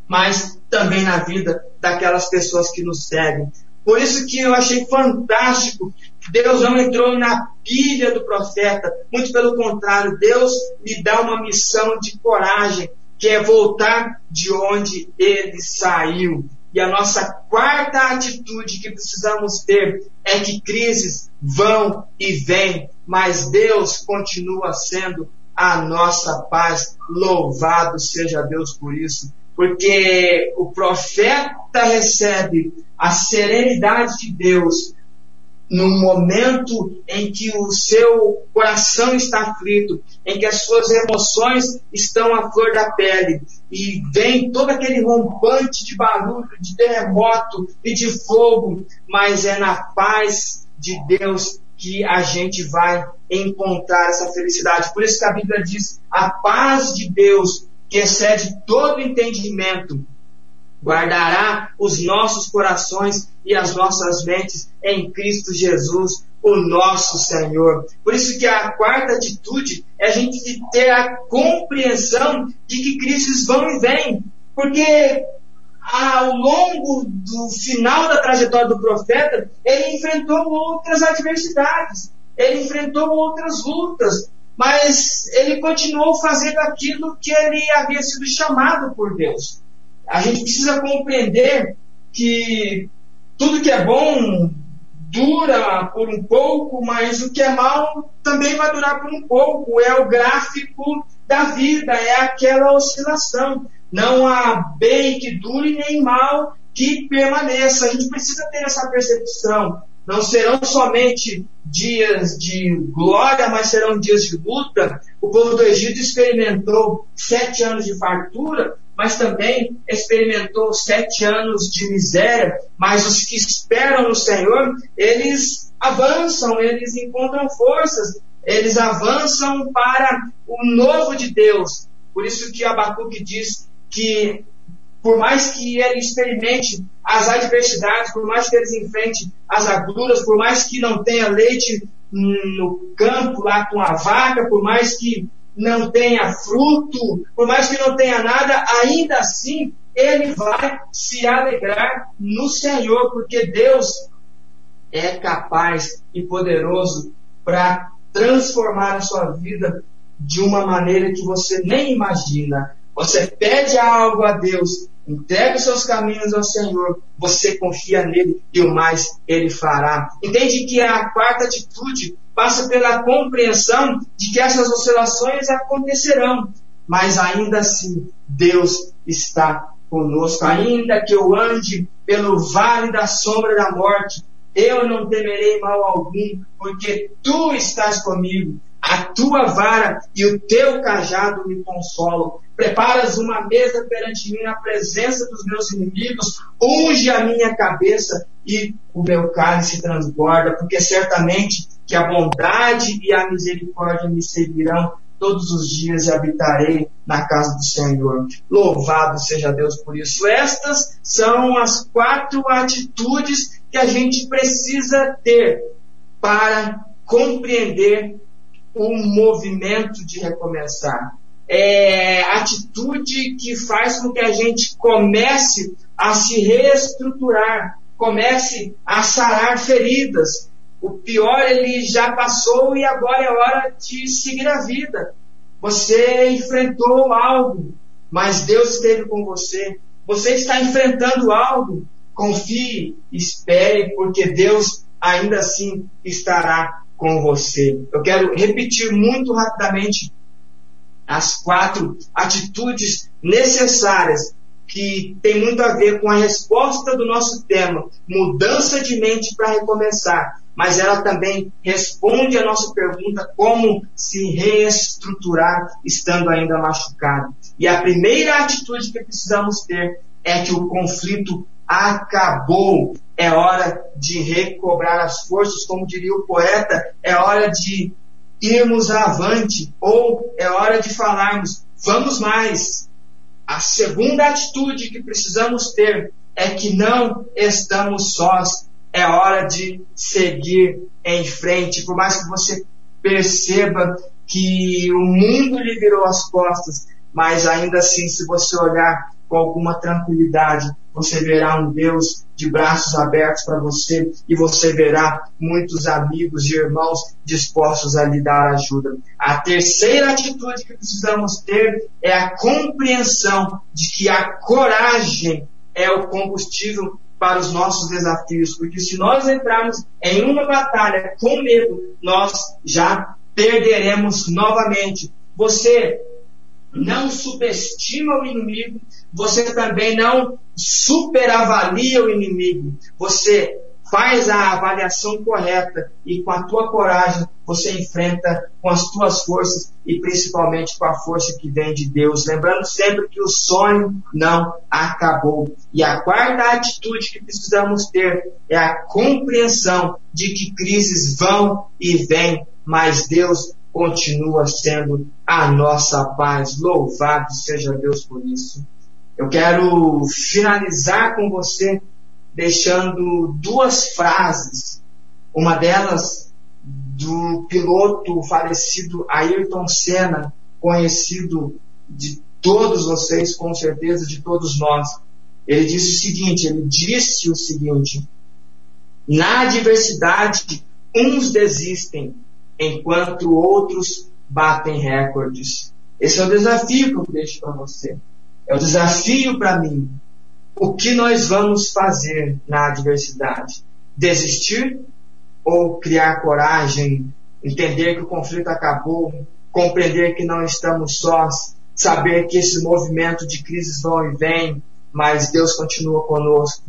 mas também na vida daquelas pessoas que nos seguem. Por isso que eu achei fantástico. Deus não entrou na pilha do profeta. Muito pelo contrário, Deus lhe dá uma missão de coragem, que é voltar de onde ele saiu. E a nossa quarta atitude que precisamos ter é que crises vão e vêm, mas Deus continua sendo a nossa paz. Louvado seja Deus por isso. Porque o profeta recebe a serenidade de Deus no momento em que o seu coração está aflito, em que as suas emoções estão à flor da pele, e vem todo aquele rompante de barulho, de terremoto e de fogo, mas é na paz de Deus que a gente vai encontrar essa felicidade. Por isso que a Bíblia diz: a paz de Deus, que excede todo entendimento, guardará os nossos corações e as nossas mentes em Cristo Jesus, o nosso Senhor. Por isso que a quarta atitude é a gente ter a compreensão de que crises vão e vêm. Porque ao longo do final da trajetória do profeta, ele enfrentou outras adversidades, ele enfrentou outras lutas, mas ele continuou fazendo aquilo que ele havia sido chamado por Deus. A gente precisa compreender que tudo que é bom dura por um pouco, mas o que é mal também vai durar por um pouco. É o gráfico da vida, é aquela oscilação. Não há bem que dure nem mal que permaneça. A gente precisa ter essa percepção. Não serão somente dias de glória, mas serão dias de luta. O povo do Egito experimentou sete anos de fartura, mas também experimentou sete anos de miséria. Mas os que esperam no Senhor, eles avançam, eles encontram forças, eles avançam para o novo de Deus. Por isso que Abacuque diz que por mais que ele experimente as adversidades, por mais que ele enfrente as agruras, por mais que não tenha leite no campo lá com a vaca, por mais que não tenha fruto, por mais que não tenha nada, ainda assim ele vai se alegrar no Senhor, porque Deus é capaz e poderoso para transformar a sua vida de uma maneira que você nem imagina. Você pede algo a Deus, entrega os seus caminhos ao Senhor, você confia nele e o mais ele fará. Entende que a quarta atitude passa pela compreensão de que essas oscilações acontecerão, mas ainda assim Deus está conosco. Ainda que eu ande pelo vale da sombra da morte, eu não temerei mal algum, porque tu estás comigo. A tua vara e o teu cajado me consolam. Preparas uma mesa perante mim na presença dos meus inimigos, unge a minha cabeça e o meu cálice transborda, porque certamente que a bondade e a misericórdia me seguirão todos os dias e habitarei na casa do Senhor. Louvado seja Deus por isso. Estas são as quatro atitudes que a gente precisa ter para compreender o movimento de recomeçar. É atitude que faz com que a gente comece a se reestruturar, comece a sarar feridas, o pior ele já passou e agora é hora de seguir a vida. Você enfrentou algo, mas Deus esteve com você. Você está enfrentando algo. Confie, espere, porque Deus ainda assim estará com você. Eu quero repetir muito rapidamente as quatro atitudes necessárias que tem muito a ver com a resposta do nosso tema, mudança de mente para recomeçar mas ela também responde a nossa pergunta como se reestruturar estando ainda machucado. E a primeira atitude que precisamos ter é que o conflito acabou. É hora de recobrar as forças, como diria o poeta, é hora de irmos avante, ou é hora de falarmos, vamos mais. A segunda atitude que precisamos ter é que não estamos sós, é hora de seguir em frente. Por mais que você perceba que o mundo lhe virou as costas, mas ainda assim, se você olhar com alguma tranquilidade, você verá um Deus de braços abertos para você e você verá muitos amigos e irmãos dispostos a lhe dar ajuda. A terceira atitude que precisamos ter é a compreensão de que a coragem é o combustível para os nossos desafios, porque se nós entrarmos em uma batalha com medo, nós já perderemos novamente. Você não subestima o inimigo, você também não superavalia o inimigo. Você faz a avaliação correta e com a tua coragem você enfrenta com as tuas forças e principalmente com a força que vem de Deus. Lembrando sempre que o sonho não acabou. E a quarta atitude que precisamos ter é a compreensão de que crises vão e vêm, mas Deus continua sendo a nossa paz. Louvado seja Deus por isso. Eu quero finalizar com você deixando duas frases. Uma delas do piloto falecido Ayrton Senna, conhecido de todos vocês, com certeza de todos nós. Ele disse o seguinte, ele disse o seguinte: na adversidade uns desistem, enquanto outros batem recordes. Esse é o desafio que eu deixo para você. É o desafio para mim o que nós vamos fazer na adversidade? Desistir ou criar coragem, entender que o conflito acabou, compreender que não estamos sós, saber que esse movimento de crises vão e vem, mas Deus continua conosco.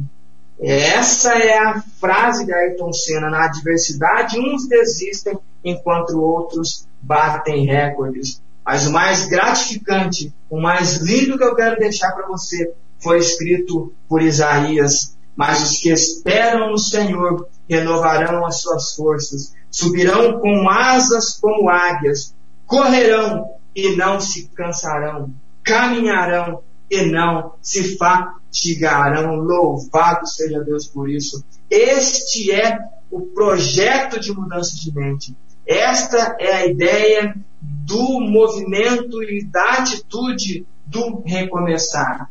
Essa é a frase de Ayrton Senna. Na adversidade, uns desistem enquanto outros batem recordes. Mas o mais gratificante, o mais lindo que eu quero deixar para você foi escrito por Isaías. Mas os que esperam no Senhor renovarão as suas forças, subirão com asas como águias, correrão e não se cansarão, caminharão e não se fatigarão. Louvado seja Deus por isso. Este é o projeto de mudança de mente. Esta é a ideia do movimento e da atitude do recomeçar.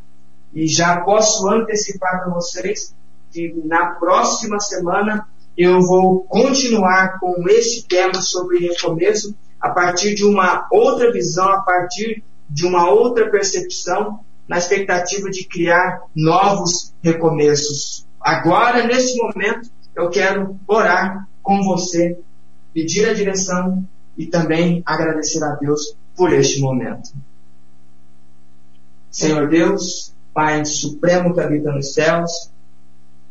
E já posso antecipar para vocês que na próxima semana eu vou continuar com esse tema sobre recomeço a partir de uma outra visão, a partir de uma outra percepção, na expectativa de criar novos recomeços. Agora, nesse momento, eu quero orar com você, pedir a direção e também agradecer a Deus por este momento. Senhor Deus, Pai Supremo que habita nos céus,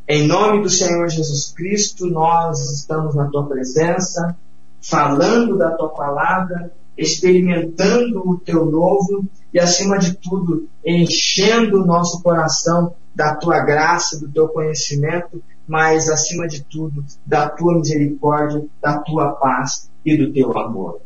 em nome do Senhor Jesus Cristo, nós estamos na tua presença, falando da tua palavra, experimentando o teu novo e, acima de tudo, enchendo o nosso coração da tua graça, do teu conhecimento, mas, acima de tudo, da tua misericórdia, da tua paz e do teu amor.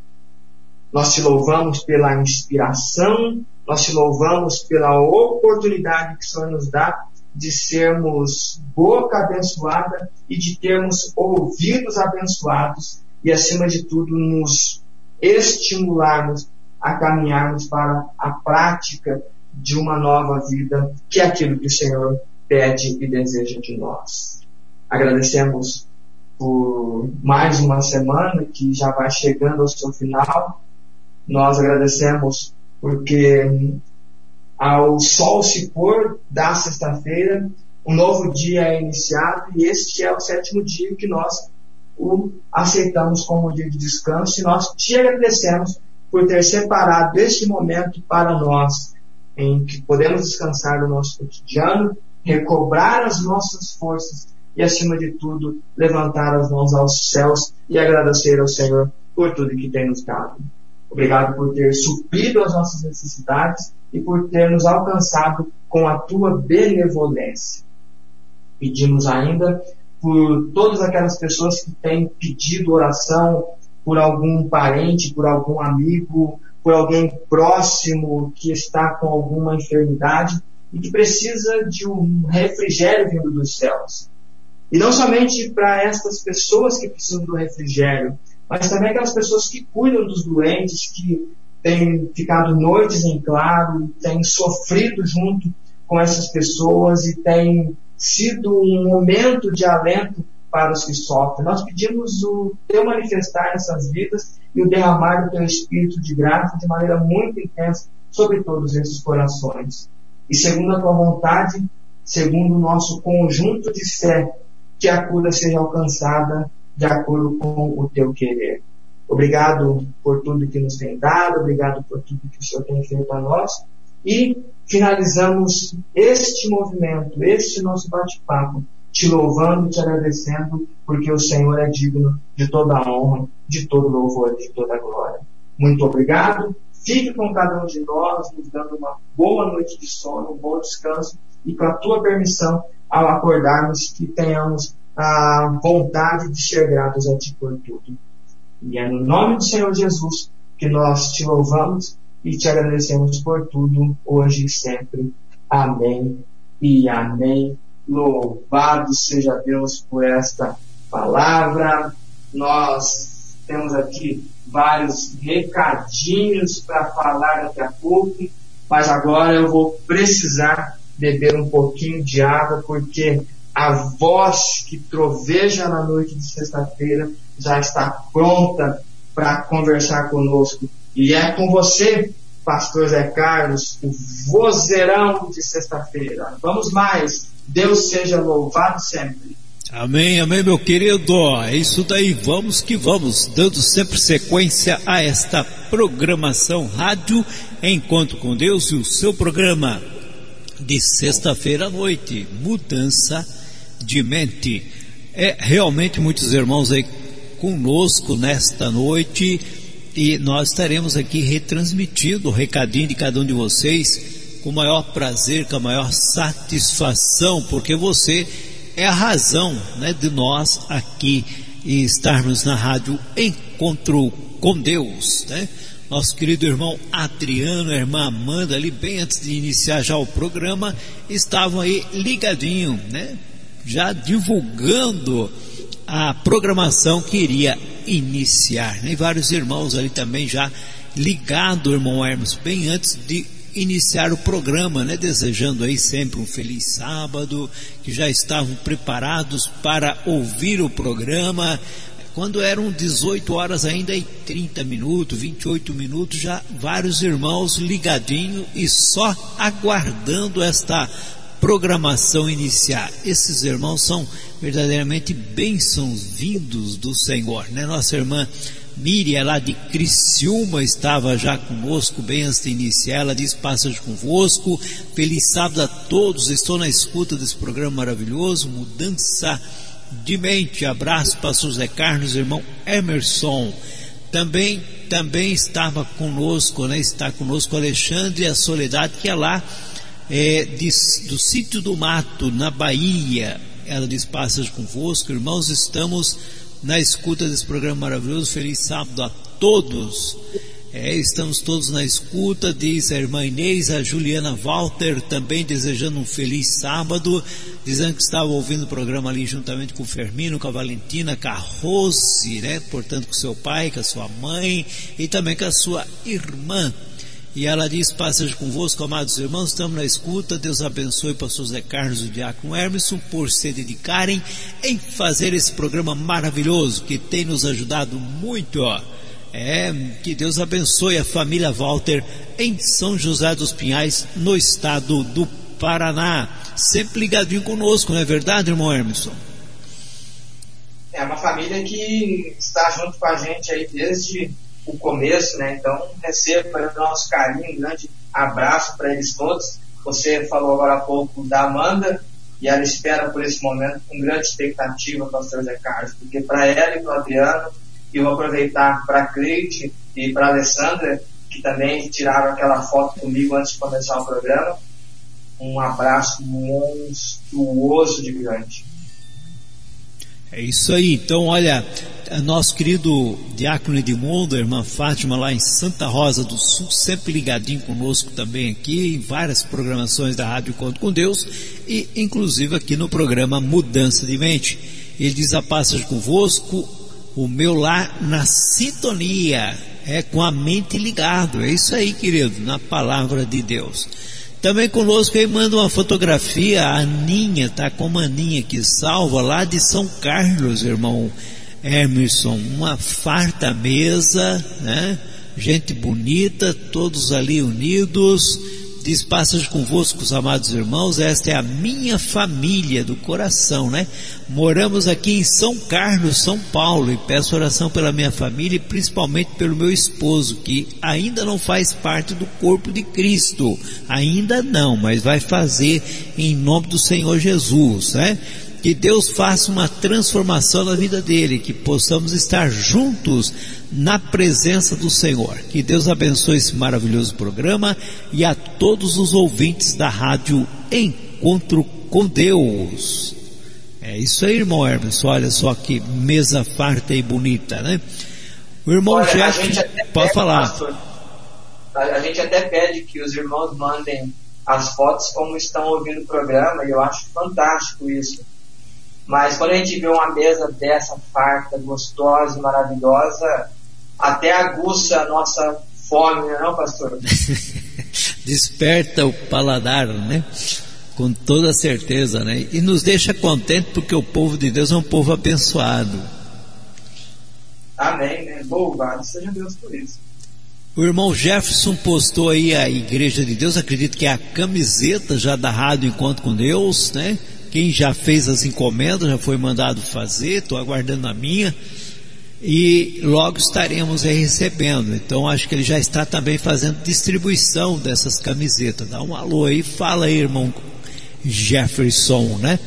Nós te louvamos pela inspiração, nós te louvamos pela oportunidade que o Senhor nos dá de sermos boca abençoada e de termos ouvidos abençoados e, acima de tudo, nos estimularmos a caminharmos para a prática de uma nova vida, que é aquilo que o Senhor pede e deseja de nós. Agradecemos por mais uma semana que já vai chegando ao seu final. Nós agradecemos porque ao sol se pôr da sexta-feira, um novo dia é iniciado e este é o sétimo dia que nós o aceitamos como dia de descanso e nós te agradecemos por ter separado este momento para nós, em que podemos descansar do nosso cotidiano, recobrar as nossas forças e, acima de tudo, levantar as mãos aos céus e agradecer ao Senhor por tudo que tem nos dado. Obrigado por ter suprido as nossas necessidades e por ter nos alcançado com a tua benevolência. Pedimos ainda por todas aquelas pessoas que têm pedido oração por algum parente, por algum amigo, por alguém próximo que está com alguma enfermidade e que precisa de um refrigério vindo dos céus. E não somente para estas pessoas que precisam do refrigério, mas também aquelas pessoas que cuidam dos doentes, que têm ficado noites em claro, têm sofrido junto com essas pessoas e têm sido um momento de alento para os que sofrem. Nós pedimos o teu manifestar nessas vidas e o derramar do teu espírito de graça de maneira muito intensa sobre todos esses corações. E segundo a tua vontade, segundo o nosso conjunto de fé, que a cura seja alcançada de acordo com o teu querer. Obrigado por tudo que nos tem dado, obrigado por tudo que o Senhor tem feito a nós. E finalizamos este movimento, este nosso bate-papo, te louvando e te agradecendo, porque o Senhor é digno de toda a honra, de todo louvor e de toda a glória. Muito obrigado. Fique com cada um de nós, nos dando uma boa noite de sono, um bom descanso e com a tua permissão, ao acordarmos, que tenhamos a vontade de ser gratos a Ti por tudo. E é no nome do Senhor Jesus que nós te louvamos e te agradecemos por tudo, hoje e sempre. Amém e amém. Louvado seja Deus por esta palavra. Nós temos aqui vários recadinhos para falar daqui a pouco, mas agora eu vou precisar beber um pouquinho de água porque a voz que troveja na noite de sexta-feira já está pronta para conversar conosco. E é com você, Pastor Zé Carlos, o vozeirão de sexta-feira. Vamos mais. Deus seja louvado sempre. Amém, amém, meu querido. É isso daí, vamos que vamos, dando sempre sequência a esta programação rádio Encontro com Deus e o seu programa de sexta-feira à noite, Mudança de mente. É realmente muitos irmãos aí conosco nesta noite e nós estaremos aqui retransmitindo o recadinho de cada um de vocês com o maior prazer, com a maior satisfação, porque você é a razão né, de nós aqui estarmos na rádio Encontro com Deus. Né? Nosso querido irmão Adriano, irmã Amanda, ali bem antes de iniciar já o programa, estavam aí ligadinho, né? já divulgando a programação que iria iniciar. Né? E vários irmãos ali também já ligado, irmão Hermes, bem antes de iniciar o programa, né? Desejando aí sempre um feliz sábado, que já estavam preparados para ouvir o programa. Quando eram 18 horas ainda e 30 minutos, 28 minutos, já vários irmãos ligadinhos e só aguardando esta programação iniciar. Esses irmãos são verdadeiramente bênçãos vindos do Senhor, né? Nossa irmã Miriam lá de Criciúma estava já conosco bem antes de iniciar, ela diz passagem convosco, feliz sábado a todos, estou na escuta desse programa maravilhoso, mudança de mente, abraço pastor José Carlos, irmão Emerson, também, também estava conosco, né, está conosco Alexandre a Soledade, que é lá, é, de, do sítio do mato, na Bahia, ela diz passagem convosco, irmãos, estamos na escuta desse programa maravilhoso. Feliz sábado a todos. É, estamos todos na escuta, diz a irmã Inês, a Juliana Walter também desejando um feliz sábado, dizendo que estava ouvindo o programa ali juntamente com o Fermino, com a Valentina, com a Rose, né? Portanto, com seu pai, com a sua mãe e também com a sua irmã. E ela diz, passagem convosco, amados irmãos, estamos na escuta, Deus abençoe o pastor Zé Carlos e o diácono Emerson por se dedicarem em fazer esse programa maravilhoso que tem nos ajudado muito, ó. É, que Deus abençoe a família Walter em São José dos Pinhais, no estado do Paraná. Sempre ligadinho conosco, não é verdade, irmão Emerson? É uma família que está junto com a gente aí desde o começo, né? Então, receba o nosso carinho, um grande abraço para eles todos. Você falou agora há pouco da Amanda, e ela espera por esse momento com grande expectativa, pastor Zé Carlos, porque para ela e para o Adriano, e vou aproveitar para a Cleide e para a Alessandra, que também tiraram aquela foto comigo antes de começar o programa, um abraço monstruoso de grande. É isso aí. Então, olha, nosso querido Diácono Edmundo, a irmã Fátima, lá em Santa Rosa do Sul, sempre ligadinho conosco também aqui, em várias programações da Rádio Conto com Deus, e inclusive aqui no programa Mudança de Mente. Ele diz a passagem convosco, o meu lar na sintonia, é com a mente ligado. É isso aí, querido, na palavra de Deus. Também conosco aí manda uma fotografia, a Aninha, tá com a Aninha que salva lá de São Carlos, irmão Emerson. Uma farta mesa, né? Gente bonita, todos ali unidos Diz passagem convosco, amados irmãos, esta é a minha família do coração, né? Moramos aqui em São Carlos, São Paulo, e peço oração pela minha família e principalmente pelo meu esposo, que ainda não faz parte do corpo de Cristo. Ainda não, mas vai fazer em nome do Senhor Jesus, né? Que Deus faça uma transformação na vida dele, que possamos estar juntos na presença do Senhor. Que Deus abençoe esse maravilhoso programa e a todos os ouvintes da rádio Encontro com Deus. É isso aí, irmão Hermes. Olha só que mesa farta e bonita, né? O irmão Olha, Jeff, pode pede, falar. Pastor, a gente até pede que os irmãos mandem as fotos como estão ouvindo o programa e eu acho fantástico isso mas quando a gente vê uma mesa dessa farta, gostosa e maravilhosa, até aguça a nossa fome, não, é não pastor? Desperta o paladar, né? Com toda certeza, né? E nos deixa contente porque o povo de Deus é um povo abençoado. Amém, né? Louvado seja Deus por isso. O irmão Jefferson postou aí a Igreja de Deus, acredito que é a camiseta já da Rádio Encontro com Deus, né? Quem já fez as encomendas já foi mandado fazer, estou aguardando a minha. E logo estaremos recebendo. Então acho que ele já está também fazendo distribuição dessas camisetas. Dá um alô aí, fala aí, irmão Jefferson, né?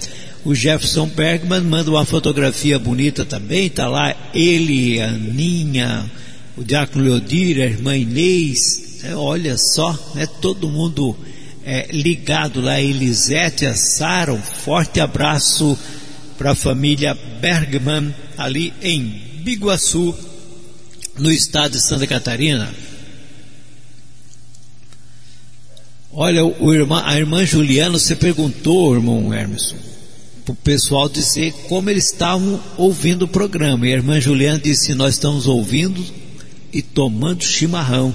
O Jefferson Bergman manda uma fotografia bonita também, tá lá ele, a Aninha, o Diácono Leodir, a irmã Inês, né? olha só, né? Todo mundo é, ligado lá, Elisete, a Sara, um forte abraço para a família Bergman, ali em Biguaçu, no estado de Santa Catarina. Olha, o irmã, a irmã Juliana, você perguntou, irmão Hermes, para o pessoal dizer como eles estavam ouvindo o programa. E a irmã Juliana disse: Nós estamos ouvindo e tomando chimarrão.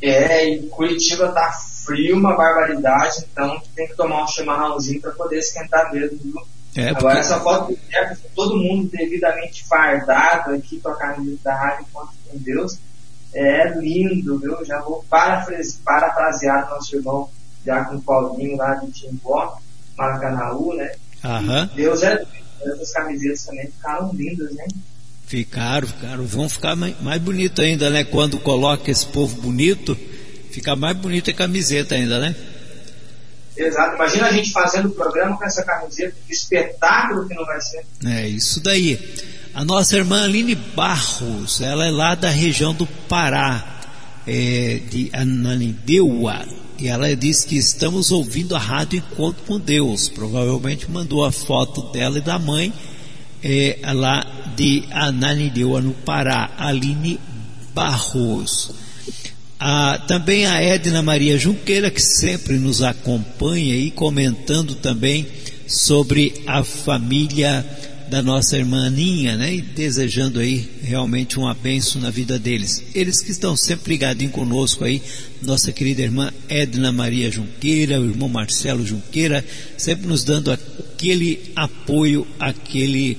É, e Curitiba tá frio, uma barbaridade, então tem que tomar um chimarrãozinho para poder esquentar mesmo, viu? É, porque... Agora essa foto do Jefferson, todo mundo devidamente fardado aqui com a camisa da Rádio Encontro com Deus, é lindo, viu? Já vou parafrasear nosso irmão já com o Paulinho lá de Timbó, Maracanaú, né? Aham. Deus é essas camisetas também ficaram lindas, né? Ficaram, ficaram. Vão ficar mais, mais bonito ainda, né? Quando coloca esse povo bonito, fica mais bonita a camiseta ainda, né? Exato. Imagina a gente fazendo o programa com essa camiseta, que espetáculo que não vai ser. É, isso daí. A nossa irmã Aline Barros, ela é lá da região do Pará, é, de Ananindeua, e ela disse que estamos ouvindo a rádio Encontro com Deus. Provavelmente mandou a foto dela e da mãe é, lá de Ananindeua, no Pará, Aline Barros. Ah, também a Edna Maria Junqueira, que sempre nos acompanha e comentando também sobre a família da nossa irmã Aninha, né? E desejando aí realmente uma benção na vida deles. Eles que estão sempre ligadinhos conosco aí, nossa querida irmã Edna Maria Junqueira, o irmão Marcelo Junqueira, sempre nos dando aquele apoio, aquele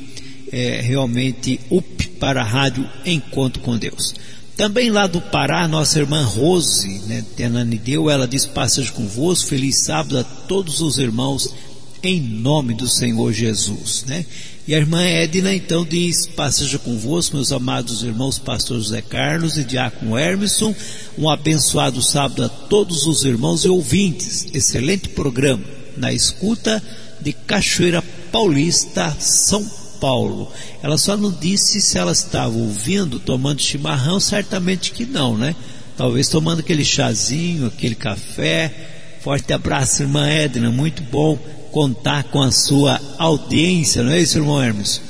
é, realmente up para a rádio Encontro com Deus. Também lá do Pará, nossa irmã Rose, né, Tenanideu, ela diz, passagem convosco, feliz sábado a todos os irmãos, em nome do Senhor Jesus, né? E a irmã Edna então diz, passagem convosco, meus amados irmãos, pastor José Carlos e diácono Hermeson, um abençoado sábado a todos os irmãos e ouvintes, excelente programa, na escuta de Cachoeira Paulista, São Paulo. Ela só não disse se ela estava ouvindo, tomando chimarrão, certamente que não, né? Talvez tomando aquele chazinho, aquele café. Forte abraço, irmã Edna, muito bom contar com a sua audiência, não é isso, irmão Hermes?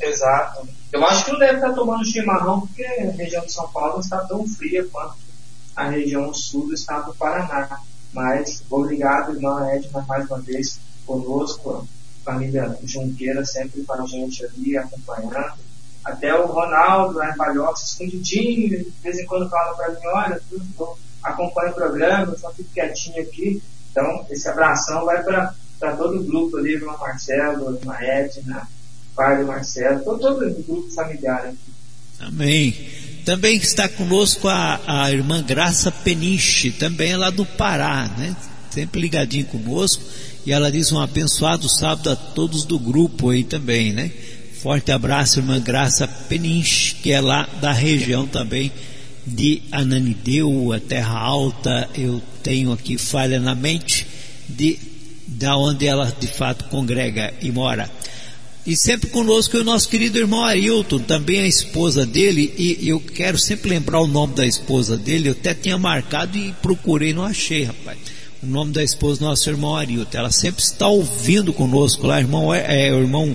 Exato. Eu acho que não deve estar tomando chimarrão porque a região de São Paulo está tão fria quanto a região sul do estado do Paraná. Mas obrigado, irmã Edna, mais uma vez conosco família Junqueira sempre com a gente ali, acompanhando. Até o Ronaldo, lá em Palhoça, escondidinho, de vez em quando fala para mim, olha, eu acompanho o programa, só fico quietinho aqui. Então, esse abração vai para todo o grupo ali, irmão Marcelo, irmã Edna, pai do Marcelo, todo, todo o grupo familiar aqui. Amém. Também está conosco a, a irmã Graça Peniche, também é lá do Pará, né? Sempre ligadinho conosco e ela diz um abençoado sábado a todos do grupo aí também, né? Forte abraço, irmã Graça Peninch, que é lá da região também de Ananideu, a Terra Alta. Eu tenho aqui falha na mente de da onde ela de fato congrega e mora. E sempre conosco o nosso querido irmão Ailton, também a esposa dele, e eu quero sempre lembrar o nome da esposa dele, eu até tinha marcado e procurei, não achei, rapaz o nome da esposa do nosso irmão Arilton. Ela sempre está ouvindo conosco lá, irmão, é, é, o irmão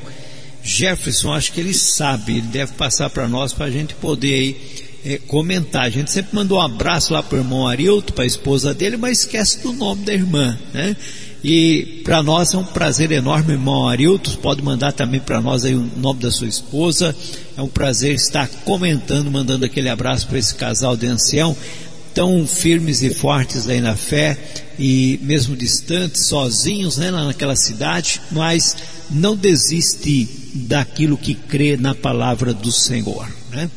Jefferson, acho que ele sabe, ele deve passar para nós para a gente poder aí, é, comentar. A gente sempre mandou um abraço lá para o irmão Arilton, para a esposa dele, mas esquece do nome da irmã, né? E para nós é um prazer enorme, irmão Arilton. Pode mandar também para nós aí o nome da sua esposa. É um prazer estar comentando, mandando aquele abraço para esse casal de ancião tão firmes e fortes aí na fé e mesmo distantes, sozinhos, né, naquela cidade, mas não desiste daquilo que crê na palavra do Senhor, né?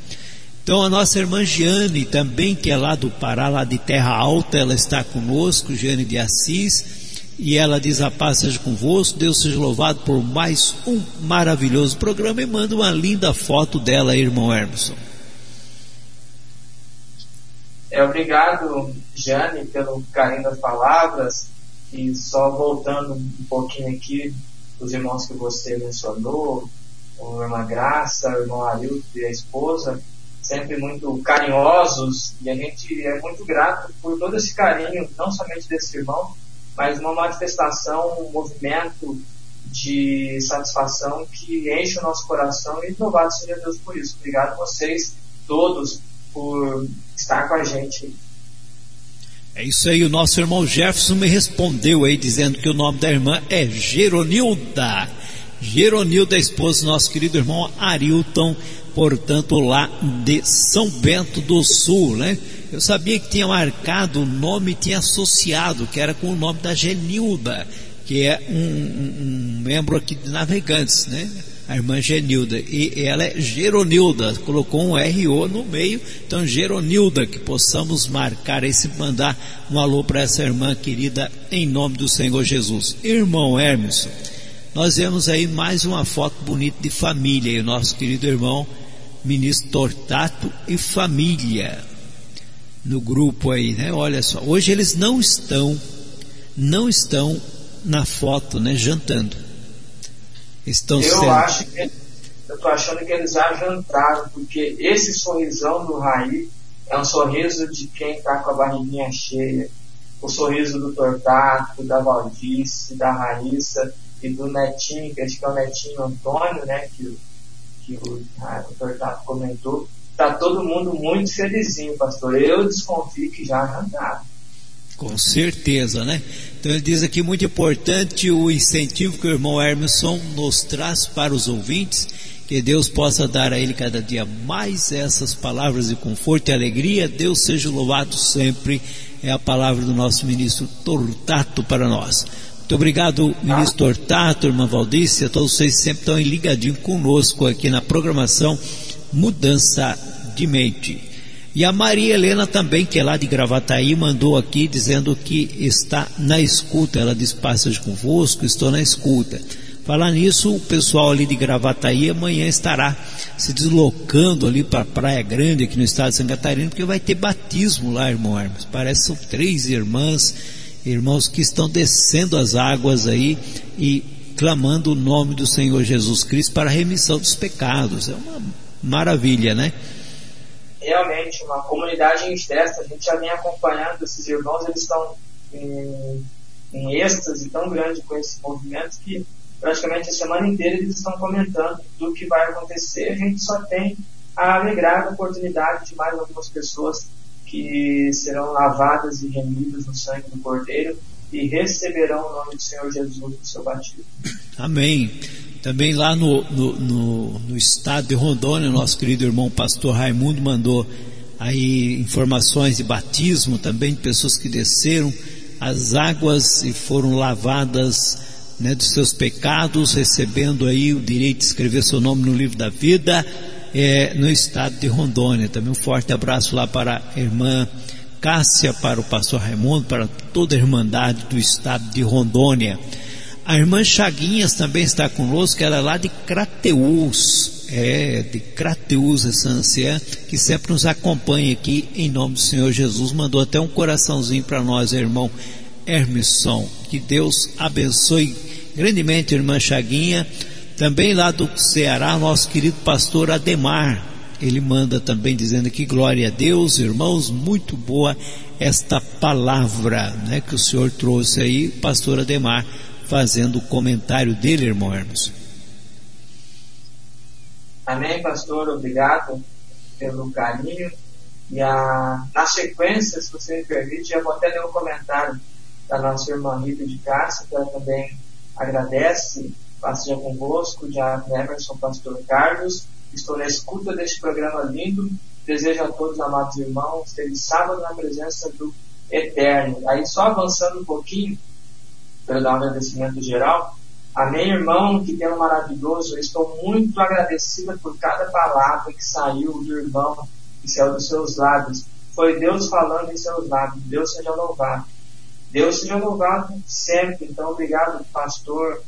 Então a nossa irmã Giane também, que é lá do Pará, lá de Terra Alta, ela está conosco, Giane de Assis, e ela diz a paz seja convosco, Deus seja louvado por mais um maravilhoso programa e manda uma linda foto dela, irmão Hermeson. É, obrigado, Jane, pelo carinho das palavras. E só voltando um pouquinho aqui, os irmãos que você mencionou, o irmã Graça, o irmão Arilton e a esposa, sempre muito carinhosos, e a gente é muito grato por todo esse carinho, não somente desse irmão, mas uma manifestação, um movimento de satisfação que enche o nosso coração e louvado seja Deus por isso. Obrigado a vocês todos por estar com a gente. É isso aí, o nosso irmão Jefferson me respondeu aí dizendo que o nome da irmã é Geronilda. Geronilda, esposa do nosso querido irmão Arilton, portanto lá de São Bento do Sul, né? Eu sabia que tinha marcado o nome, tinha associado, que era com o nome da Genilda, que é um, um, um membro aqui de Navegantes, né? A irmã Genilda, e ela é Geronilda, colocou um R-O no meio, então Geronilda, que possamos marcar esse mandar um alô para essa irmã querida, em nome do Senhor Jesus. Irmão Hermes, nós vemos aí mais uma foto bonita de família, e o nosso querido irmão, ministro Tortato e família, no grupo aí, né? Olha só, hoje eles não estão, não estão na foto, né, jantando estão eu sendo. Acho que, eu tô achando que eles já jantaram, porque esse sorrisão do Raí é um sorriso de quem está com a barriguinha cheia. O sorriso do Tortato, da Valdice, da Raíssa e do Netinho, que acho que é o Netinho Antônio, né, que, que o, ah, o Tortato comentou. Tá todo mundo muito felizinho, pastor. Eu desconfio que já jantaram. Com certeza, né? Então ele diz aqui muito importante o incentivo que o irmão Hermeson nos traz para os ouvintes, que Deus possa dar a ele cada dia mais essas palavras de conforto e alegria. Deus seja louvado sempre. É a palavra do nosso ministro Tortato para nós. Muito obrigado, ministro Tortato, irmã Valdícia, todos vocês sempre estão ligadinhos conosco aqui na programação Mudança de Mente. E a Maria Helena também, que é lá de Gravataí, mandou aqui dizendo que está na escuta. Ela diz: Passas convosco, estou na escuta. Falar nisso, o pessoal ali de Gravataí amanhã estará se deslocando ali para Praia Grande, aqui no estado de Santa Catarina, porque vai ter batismo lá, irmão Hermes. Parece que são três irmãs, irmãos que estão descendo as águas aí e clamando o nome do Senhor Jesus Cristo para a remissão dos pecados. É uma maravilha, né? Realmente uma comunidade em festa. A gente já vem acompanhando esses irmãos, eles estão em, em êxtase tão grande com esse movimento que praticamente a semana inteira eles estão comentando do que vai acontecer. A gente só tem a alegrada oportunidade de mais algumas pessoas que serão lavadas e remidas no sangue do Cordeiro e receberão o nome do Senhor Jesus no seu batismo. Amém. Também lá no, no, no, no estado de Rondônia, nosso querido irmão pastor Raimundo mandou aí informações de batismo também de pessoas que desceram as águas e foram lavadas né, dos seus pecados, recebendo aí o direito de escrever seu nome no livro da vida é, no estado de Rondônia. Também um forte abraço lá para a irmã Cássia, para o pastor Raimundo, para toda a irmandade do estado de Rondônia. A irmã Chaguinhas também está conosco, ela é lá de Crateus, é, de Crateus, essa anciã, que sempre nos acompanha aqui, em nome do Senhor Jesus, mandou até um coraçãozinho para nós, irmão Hermisson. Que Deus abençoe grandemente irmã Chaguinha. Também lá do Ceará, nosso querido pastor Ademar, ele manda também dizendo que glória a Deus, irmãos, muito boa esta palavra, né, que o Senhor trouxe aí, pastor Ademar fazendo o comentário dele, irmão Hermes. Amém, pastor. Obrigado pelo carinho. E a, na sequência, se você me permite, já vou até ler um comentário da nossa irmã Rita de Cássia, que ela também agradece, passeja convosco, de Emerson, pastor Carlos. Estou na escuta deste programa lindo. Desejo a todos, amados irmãos, feliz sábado na presença do Eterno. Aí, só avançando um pouquinho, dar um agradecimento geral. Amém, irmão, que Deus maravilhoso. Eu estou muito agradecida por cada palavra que saiu do irmão, que saiu dos seus lábios. Foi Deus falando em seus lábios. Deus seja louvado. Deus seja louvado sempre. Então, obrigado, pastor,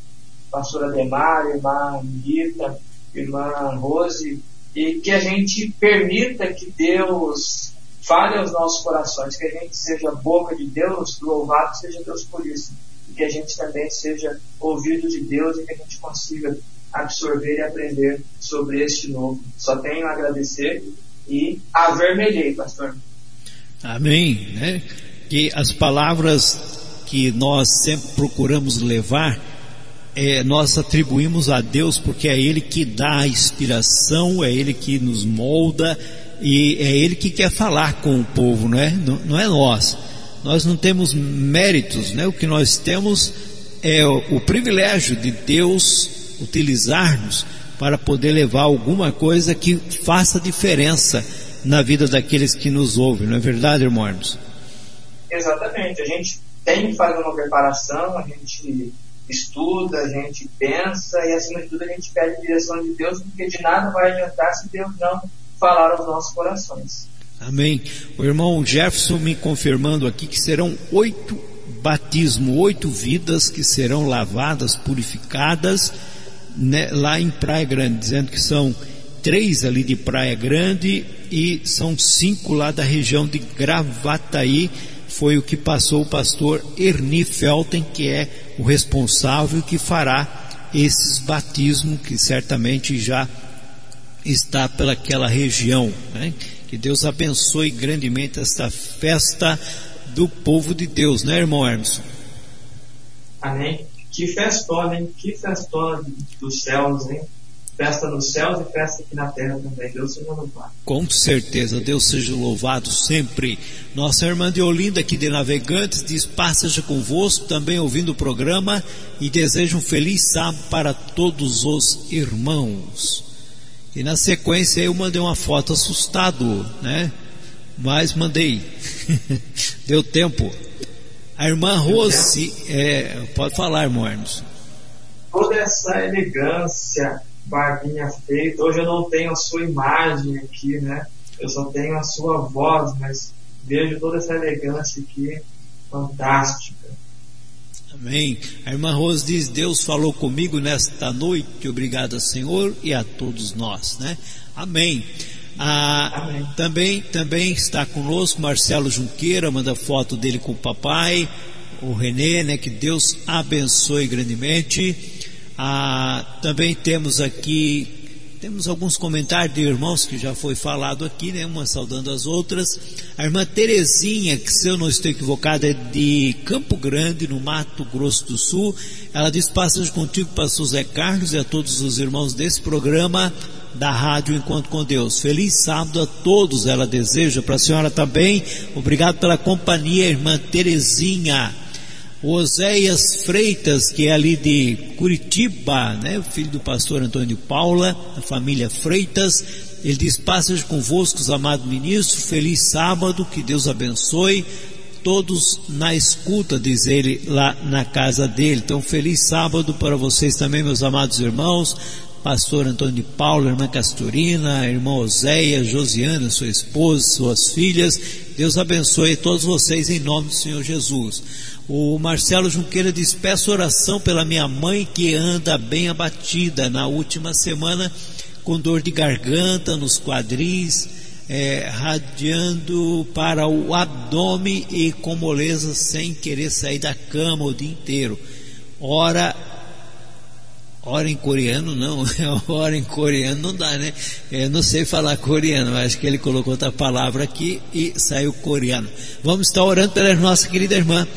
pastora Ademar, irmã Rita, irmã Rose, e que a gente permita que Deus fale aos nossos corações, que a gente seja boca de Deus, louvado seja Deus por isso que a gente também seja ouvido de Deus e que a gente consiga absorver e aprender sobre este novo. Só tenho a agradecer e avermelhei, pastor. Amém. Né? Que as palavras que nós sempre procuramos levar, é, nós atribuímos a Deus porque é Ele que dá a inspiração, é Ele que nos molda e é Ele que quer falar com o povo, não é? Não, não é nós nós não temos méritos, né? O que nós temos é o, o privilégio de Deus utilizar-nos para poder levar alguma coisa que faça diferença na vida daqueles que nos ouvem, não é verdade, irmão Hermes? Exatamente. A gente tem que fazer uma preparação, a gente estuda, a gente pensa e acima de tudo a gente pede a direção de Deus, porque de nada vai adiantar se Deus não falar aos nossos corações. Amém. O irmão Jefferson me confirmando aqui que serão oito batismos, oito vidas que serão lavadas, purificadas né, lá em Praia Grande, dizendo que são três ali de Praia Grande e são cinco lá da região de Gravataí. Foi o que passou o pastor Ernie Felten, que é o responsável que fará esses batismos, que certamente já está pelaquela região. Né? Que Deus abençoe grandemente esta festa do povo de Deus, né, irmão Hermes? Amém. Que festona, hein? Que festona dos céus, hein? Festa nos céus e festa aqui na terra também. Deus seja louvado. Com certeza, Deus seja louvado sempre. Nossa irmã de Olinda, aqui de Navegantes, diz: Paz seja convosco, também ouvindo o programa e desejo um feliz sábado para todos os irmãos. E na sequência eu mandei uma foto assustado, né? Mas mandei. Deu tempo. A irmã Rose, é, pode falar, irmão Hermes. Toda essa elegância, barbinha feita, hoje eu não tenho a sua imagem aqui, né? Eu só tenho a sua voz, mas vejo toda essa elegância aqui, fantástica. Amém. A irmã Rose diz: Deus falou comigo nesta noite, obrigado, Senhor, e a todos nós, né? Amém. Ah, também, também está conosco Marcelo Junqueira, manda foto dele com o papai, o Renê, né? Que Deus abençoe grandemente. Ah, também temos aqui, temos alguns comentários de irmãos que já foi falado aqui, né? Uma saudando as outras. A irmã Terezinha, que se eu não estou equivocado, é de Campo Grande, no Mato Grosso do Sul. Ela diz, passagem contigo, pastor Zé Carlos e a todos os irmãos desse programa da Rádio Encontro com Deus. Feliz sábado a todos, ela deseja para a senhora também. Obrigado pela companhia, irmã Terezinha. Oséias Freitas, que é ali de Curitiba, né, filho do pastor Antônio Paula, a família Freitas, ele diz: Passas convosco, amado ministro, feliz sábado, que Deus abençoe. Todos na escuta, diz ele lá na casa dele. Então, feliz sábado para vocês também, meus amados irmãos pastor Antônio de Paulo, irmã Casturina, irmã Oséia, Josiana, sua esposa, suas filhas. Deus abençoe todos vocês em nome do Senhor Jesus. O Marcelo Junqueira diz: Peço oração pela minha mãe que anda bem abatida na última semana com dor de garganta nos quadris, é, radiando para o abdômen e com moleza sem querer sair da cama o dia inteiro. Ora Ora em coreano não, ora em coreano não dá, né? Eu não sei falar coreano, acho que ele colocou outra palavra aqui e saiu coreano. Vamos estar orando pela nossa querida irmã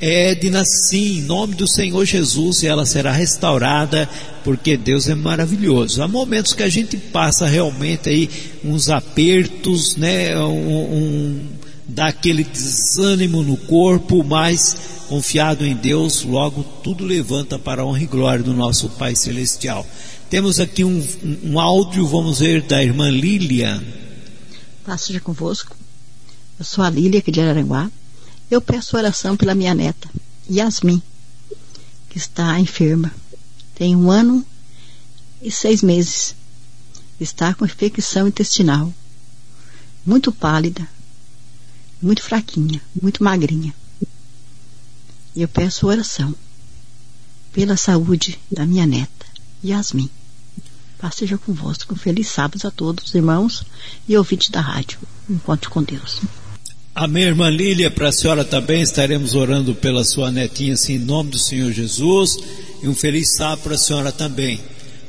Edna, sim, em nome do Senhor Jesus, e ela será restaurada, porque Deus é maravilhoso. Há momentos que a gente passa realmente aí uns apertos, né? Um, um, dá aquele desânimo no corpo, mas confiado em Deus, logo tudo levanta para a honra e glória do nosso Pai Celestial. Temos aqui um, um, áudio, vamos ver, da irmã Lília. Paz seja convosco. Eu sou a Lília, aqui de Araranguá. Eu peço oração pela minha neta, Yasmin, que está enferma. Tem um ano e seis meses. Está com infecção intestinal. Muito pálida, muito fraquinha, muito magrinha. E eu peço oração pela saúde da minha neta, Yasmin. Paz seja convosco. Feliz sábado a todos, irmãos e ouvintes da rádio. Encontro com Deus. Amém, irmã Lília, para a senhora também estaremos orando pela sua netinha, assim, em nome do Senhor Jesus, e um feliz sábado para a senhora também.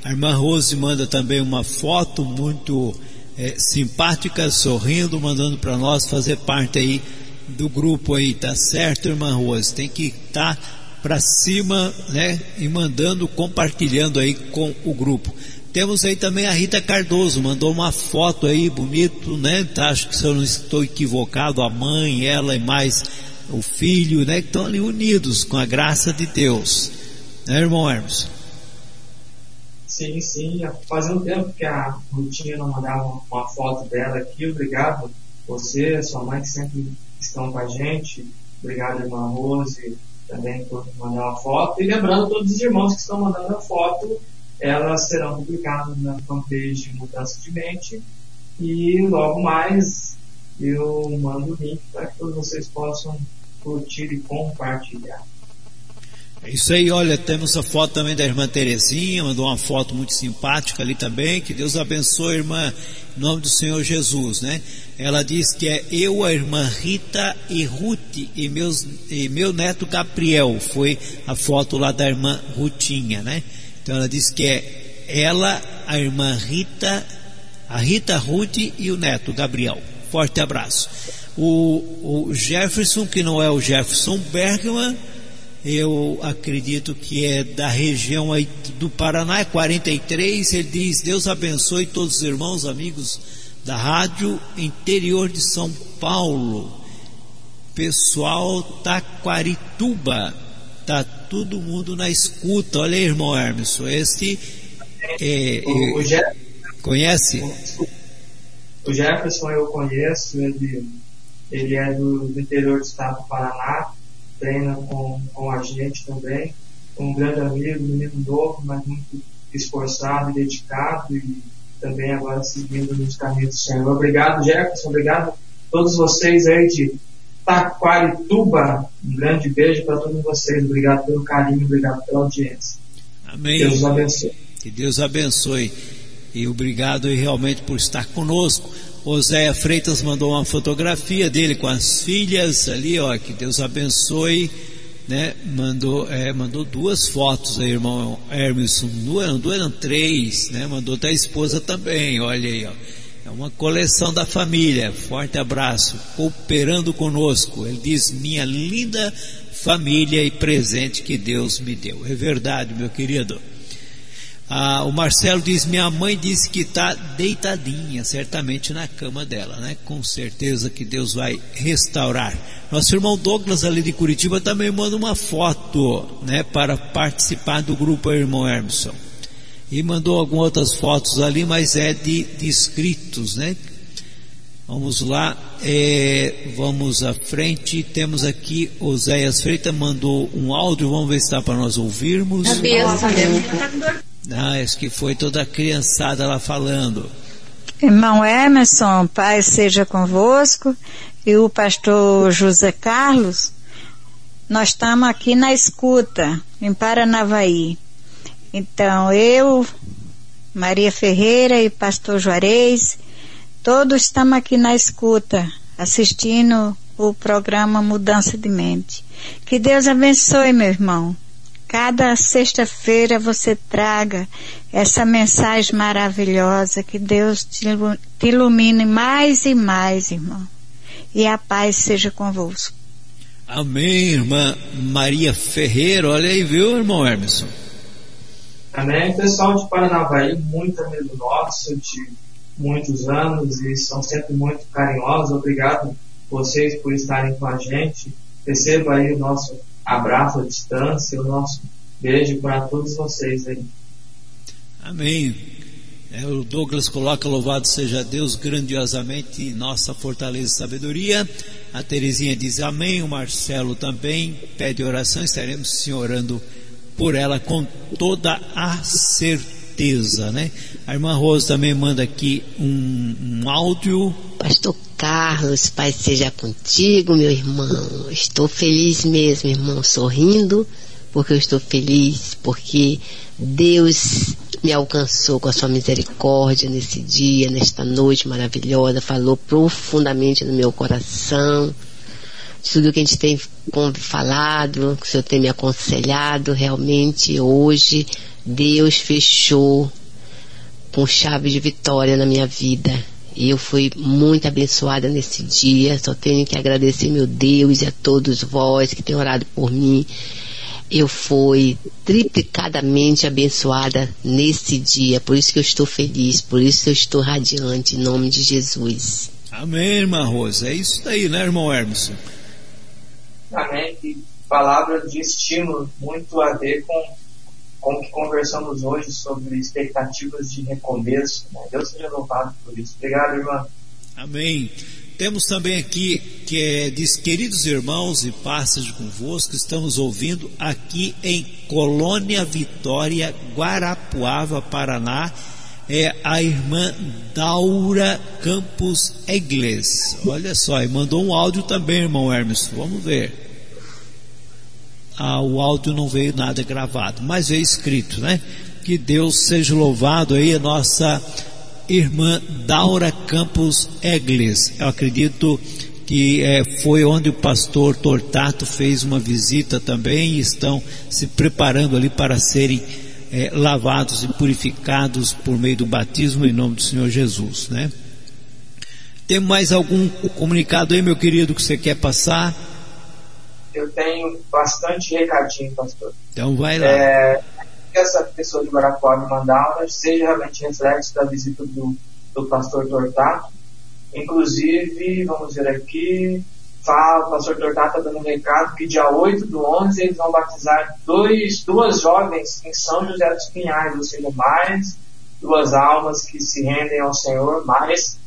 A irmã Rose manda também uma foto muito é, simpática, sorrindo, mandando para nós fazer parte aí do grupo aí, tá certo, irmã Rose? Tem que estar tá para cima, né? E mandando, compartilhando aí com o grupo. Temos aí também a Rita Cardoso, mandou uma foto aí, bonito, né? Tá, acho que se eu não estou equivocado, a mãe, ela e mais o filho, né? Que estão ali unidos com a graça de Deus. Né, irmão Hermes? Sim, sim. Fazia um tempo que a Rutinha não mandava uma foto dela aqui. Obrigado você, sua mãe que sempre estão com a gente. Obrigado, irmã Rose, também por mandar uma foto. E lembrando todos os irmãos que estão mandando a foto, elas serão publicadas na fanpage Mudança de Mente. E logo mais eu mando o link para que todos vocês possam curtir e compartilhar. É isso aí, olha, temos a foto também da irmã Terezinha, mandou uma foto muito simpática ali também, que Deus abençoe, irmã, em nome do Senhor Jesus, né? Ela diz que é eu, a irmã Rita e Ruth e, meus, e meu neto Gabriel, foi a foto lá da irmã Rutinha, né? Então ela diz que é ela, a irmã Rita, a Rita Ruth e o neto Gabriel. Forte abraço. O, o Jefferson, que não é o Jefferson Bergman, eu acredito que é da região aí do Paraná, é 43, ele diz, Deus abençoe todos os irmãos, amigos da rádio interior de São Paulo, pessoal Taquarituba, tá todo mundo na escuta, olha aí irmão Hermes, este é, o, o Jeff, conhece? O Jefferson eu conheço, ele, ele é do, do interior do estado do Paraná, treina com, com a gente também. Um grande amigo, menino novo, mas muito esforçado e dedicado e também agora seguindo nos caminhos do Senhor. Obrigado, Jefferson. Obrigado a todos vocês aí de Taquarituba. Um grande beijo para todos vocês. Obrigado pelo carinho, obrigado pela audiência. Amém. Deus abençoe. Que Deus abençoe. E obrigado realmente por estar conosco. Oséia Freitas mandou uma fotografia dele com as filhas ali, ó, que Deus abençoe, né? Mandou, é, mandou duas fotos aí, irmão Hermeson, duas, duas eram três, né? Mandou até a esposa também, olha aí, ó. É uma coleção da família. Forte abraço, cooperando conosco. Ele diz: minha linda família e presente que Deus me deu. É verdade, meu querido. Ah, o Marcelo diz: Minha mãe disse que está deitadinha, certamente na cama dela, né? Com certeza que Deus vai restaurar. Nosso irmão Douglas, ali de Curitiba, também manda uma foto, né? Para participar do grupo Irmão Hermeson. E mandou algumas outras fotos ali, mas é de, de inscritos, né? Vamos lá, é, vamos à frente. Temos aqui Oséias Freitas mandou um áudio, vamos ver se está para nós ouvirmos. Ah, acho que foi toda a criançada lá falando. Irmão Emerson, Pai seja convosco, e o pastor José Carlos, nós estamos aqui na escuta, em Paranavaí. Então, eu, Maria Ferreira e pastor Juarez, todos estamos aqui na escuta, assistindo o programa Mudança de Mente. Que Deus abençoe, meu irmão cada sexta-feira você traga essa mensagem maravilhosa, que Deus te, ilumine mais e mais, irmão. E a paz seja convosco. Amém, irmã Maria Ferreira. Olha aí, viu, irmão Emerson? Amém. Pessoal de Paranavaí, muito amigo nosso, de muitos anos, e são sempre muito carinhosos. Obrigado vocês por estarem com a gente. Receba aí o nosso abraço à distância, o nosso beijo para todos vocês aí. Amém. É, o Douglas coloca louvado seja Deus grandiosamente nossa fortaleza e sabedoria. A Terezinha diz amém. O Marcelo também pede oração. Estaremos se orando por ela com toda a certeza, né? A irmã Rosa também manda aqui um, um áudio. Pastor Carlos, Pai seja contigo, meu irmão. Estou feliz mesmo, irmão, sorrindo, porque eu estou feliz, porque Deus me alcançou com a sua misericórdia nesse dia, nesta noite maravilhosa, falou profundamente no meu coração. Tudo que a gente tem falado, que o Senhor tem me aconselhado, realmente hoje Deus fechou com chave de vitória na minha vida e eu fui muito abençoada nesse dia. Só tenho que agradecer meu Deus e a todos vós que têm orado por mim. Eu fui triplicadamente abençoada nesse dia. Por isso que eu estou feliz, por isso que eu estou radiante em nome de Jesus. Amém, irmã Rosa. É isso daí, né, irmão Hermes? Amém. Que palavra de estímulo muito a ver com, como que conversamos hoje sobre expectativas de recomeço. Né? Deus seja louvado por isso. Obrigado, irmã. Amém. Temos também aqui que é, diz queridos irmãos e passagem convosco, estamos ouvindo aqui em Colônia Vitória, Guarapuava, Paraná, é a irmã Daura Campos Egles. Olha só, e mandou um áudio também, irmão Hermes. Vamos ver. Ah, o áudio não veio nada gravado, mas veio escrito, né? Que Deus seja louvado aí, a nossa irmã Daura Campos Egles. Eu acredito que é, foi onde o pastor Tortato fez uma visita também e estão se preparando ali para serem é, lavados e purificados por meio do batismo em nome do Senhor Jesus, né? Tem mais algum comunicado aí, meu querido, que você quer passar? Eu tenho bastante recadinho, pastor. Então vai lá. É, que essa pessoa de Guarapuava me mandar seja realmente reflexo da visita do, do pastor Tortato. Inclusive, vamos ver aqui, fala, o pastor Tortato está dando um recado que dia 8 do 11 eles vão batizar dois, duas jovens em São José dos Pinhais, ou seja, mais duas almas que se rendem ao Senhor, mais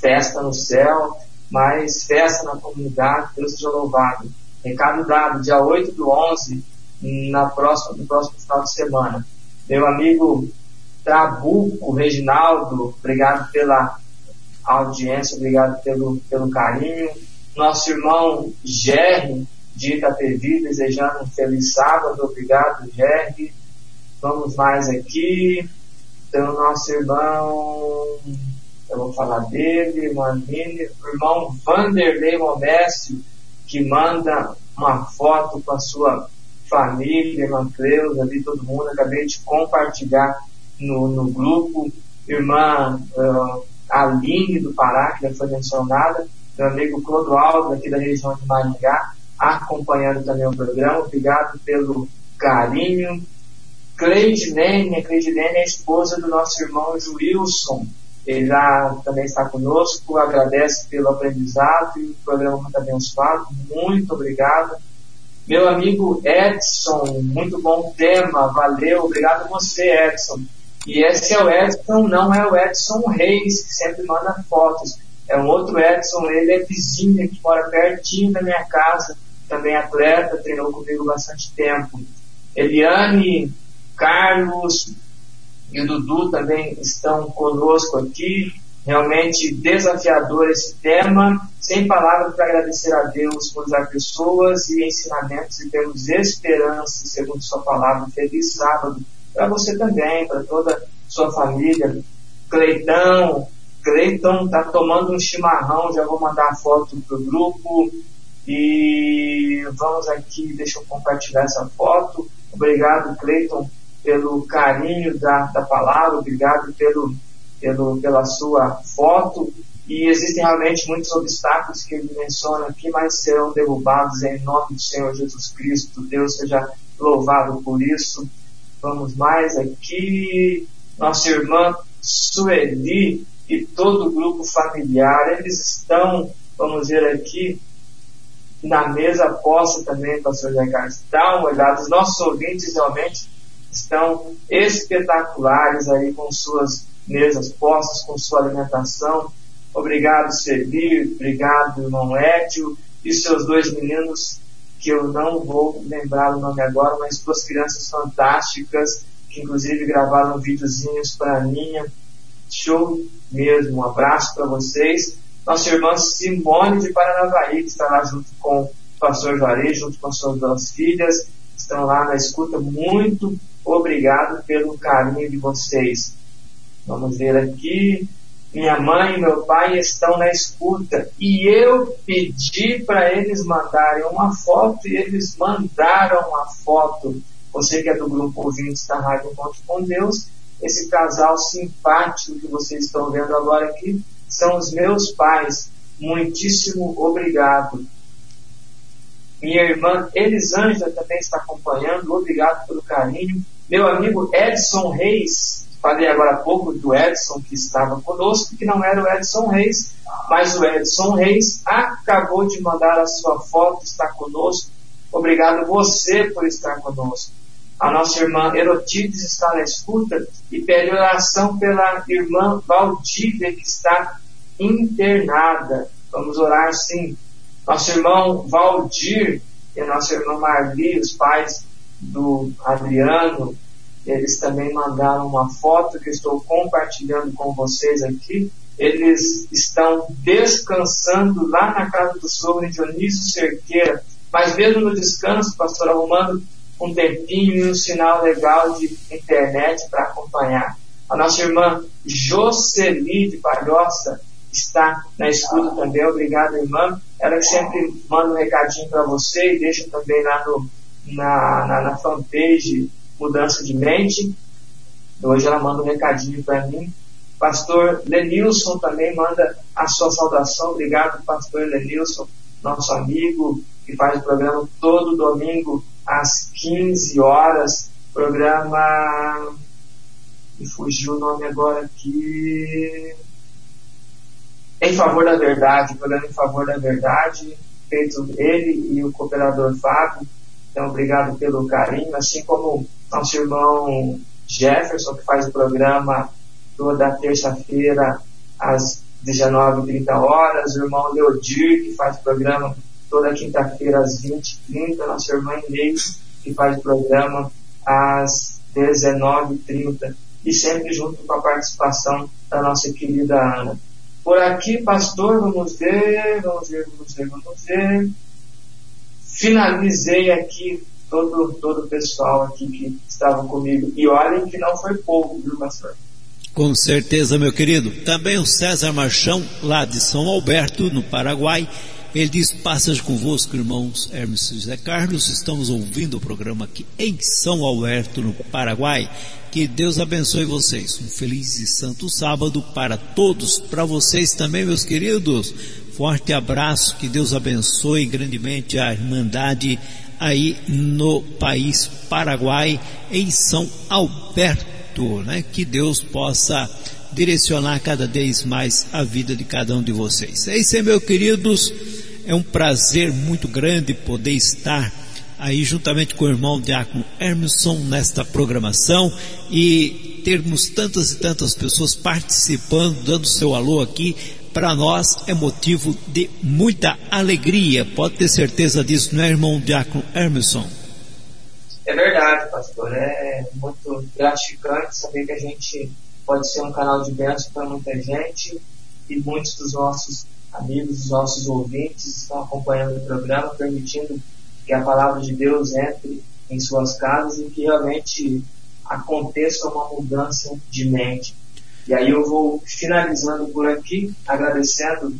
festa no céu, mais festa na comunidade, Deus seja louvado. Recado dado, dia 8 do 11, na próxima, no próximo final de semana. Meu amigo Trabuco Reginaldo, obrigado pela audiência, obrigado pelo, pelo carinho. Nosso irmão Gerry, de Itapevi, desejando um feliz sábado, obrigado Gerry. Vamos mais aqui. Então, nosso irmão, eu vou falar dele, irmão irmão Vanderlei Momécio, que manda uma foto com a sua família, irmã Cleusa, ali todo mundo, acabei de compartilhar no, no grupo, irmã uh, Aline do Pará, que já foi mencionada, meu amigo Clodoaldo, aqui da região de Maringá, acompanhando também o programa, obrigado pelo carinho. Cleidilene, a Cleidilene é a esposa do nosso irmão Juilson, ele já também está conosco, agradece pelo aprendizado e o programa muito abençoado, muito obrigado. Meu amigo Edson, muito bom tema, valeu, obrigado a você, Edson. E esse é o Edson, não é o Edson Reis, que sempre manda fotos. É um outro Edson, ele é vizinho, que mora pertinho da minha casa, também atleta, treinou comigo bastante tempo. Eliane, Carlos e o Dudu também estão conosco aqui realmente desafiador esse tema. Sem palavras para agradecer a Deus por usar pessoas e ensinamentos e termos esperança, segundo Sua palavra. Feliz sábado para você também, para toda sua família. Cleitão, Cleiton está tomando um chimarrão, já vou mandar a foto para o grupo. E vamos aqui, deixa eu compartilhar essa foto. Obrigado, Cleiton, pelo carinho da, da palavra, obrigado pelo pelo, pela sua foto, e existem realmente muitos obstáculos que ele menciona aqui, mas serão derrubados em nome do Senhor Jesus Cristo. Deus seja louvado por isso. Vamos mais aqui. Nossa irmã Sueli e todo o grupo familiar, eles estão, vamos ver aqui, na mesa posta também, pastor Zé Carlos. Dá uma olhada, os nossos ouvintes realmente estão espetaculares aí com suas mesas postas com sua alimentação. Obrigado, Servir, obrigado, irmão Édio, e seus dois meninos, que eu não vou lembrar o nome agora, mas duas crianças fantásticas, que inclusive gravaram videozinhos para mim. Show mesmo, um abraço para vocês. Nossa irmã Simone de Paranavaí, que está lá junto com o pastor Juarez, junto com suas duas filhas, estão lá na escuta. Muito obrigado pelo carinho de vocês. Vamos ver aqui. Minha mãe e meu pai estão na escuta e eu pedi para eles mandarem uma foto e eles mandaram uma foto. Você que é do grupo Ouvintes da Rádio Encontro com Deus, esse casal simpático que vocês estão vendo agora aqui são os meus pais. Muitíssimo obrigado. Minha irmã Elisângela também está acompanhando. Obrigado pelo carinho. Meu amigo Edson Reis Falei agora há pouco do Edson que estava conosco, que não era o Edson Reis, mas o Edson Reis acabou de mandar a sua foto, está conosco. Obrigado você por estar conosco. A nossa irmã Erotides está na escuta e pede oração pela irmã Valdívia, que está internada. Vamos orar sim. Nosso irmão Valdir e nossa irmã Marli, os pais do Adriano, eles também mandaram uma foto que estou compartilhando com vocês aqui. Eles estão descansando lá na casa do sogro Dionísio Cerqueira, mas mesmo no descanso, pastor, arrumando um tempinho e um sinal legal de internet para acompanhar. A nossa irmã Jocely de Palhoça está na escuta também. Obrigado, irmã. Ela que sempre manda um recadinho para você e deixa também lá no, na, na, na fanpage Mudança de Mente. Hoje ela manda um recadinho para mim. Pastor Lenilson também manda a sua saudação. Obrigado, pastor Lenilson, nosso amigo, que faz o programa todo domingo às 15 horas. Programa. Me fugiu o nome agora aqui. Em favor da verdade, programa em favor da verdade, feito ele e o cooperador Fábio. Então, obrigado pelo carinho, assim como nosso irmão Jefferson, que faz o programa toda terça-feira às 19h30 horas, o irmão Leodir, que faz o programa toda quinta-feira às 20h30, nossa irmã Inês, que faz o programa às 19h30, e sempre junto com a participação da nossa querida Ana. Por aqui, pastor, vamos ver, vamos ver, vamos ver, vamos ver. Finalizei aqui todo, todo o pessoal aqui que estava comigo. E olhem que não foi pouco, viu, pastor? Com certeza, meu querido. Também o César Marchão, lá de São Alberto, no Paraguai, ele diz: Passas convosco, irmãos Hermes e José Carlos. Estamos ouvindo o programa aqui em São Alberto, no Paraguai. Que Deus abençoe vocês. Um feliz e santo sábado para todos, para vocês também, meus queridos. Forte abraço, que Deus abençoe grandemente a Irmandade aí no país Paraguai, em São Alberto, né? Que Deus possa direcionar cada vez mais a vida de cada um de vocês. É isso aí, meus queridos. É um prazer muito grande poder estar aí juntamente com o irmão Diácono Hermeson nesta programação e termos tantas e tantas pessoas participando, dando seu alô aqui, para nós é motivo de muita alegria. Pode ter certeza disso, não é, irmão Diácono Hermeson? É verdade, pastor. É muito gratificante saber que a gente pode ser um canal de bênção para muita gente e muitos dos nossos amigos, nossos ouvintes estão acompanhando o programa, permitindo que a palavra de Deus entre em suas casas e que realmente aconteça uma mudança de mente. E aí eu vou finalizando por aqui, agradecendo,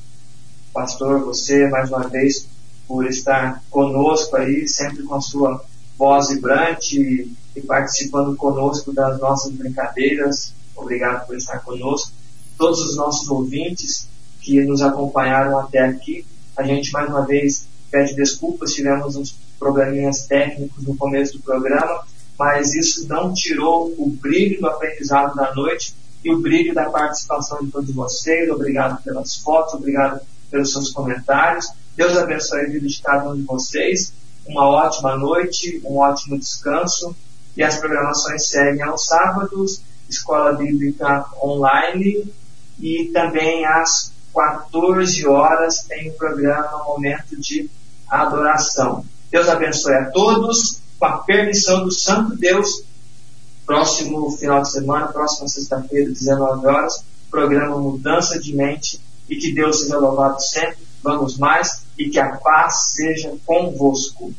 pastor, você mais uma vez por estar conosco aí, sempre com a sua voz vibrante e, e participando conosco das nossas brincadeiras. Obrigado por estar conosco. Todos os nossos ouvintes, que nos acompanharam até aqui. A gente mais uma vez pede desculpas, tivemos uns probleminhas técnicos no começo do programa, mas isso não tirou o brilho do aprendizado da noite e o brilho da participação de todos vocês. Obrigado pelas fotos, obrigado pelos seus comentários. Deus abençoe a vida de cada um de vocês. Uma ótima noite, um ótimo descanso. E as programações seguem aos sábados, Escola Bíblica Online e também às 14 horas tem o programa Momento de Adoração. Deus abençoe a todos, com a permissão do Santo Deus. Próximo final de semana, próxima sexta-feira, 19 horas, programa Mudança de Mente e que Deus seja louvado sempre. Vamos mais e que a paz seja convosco.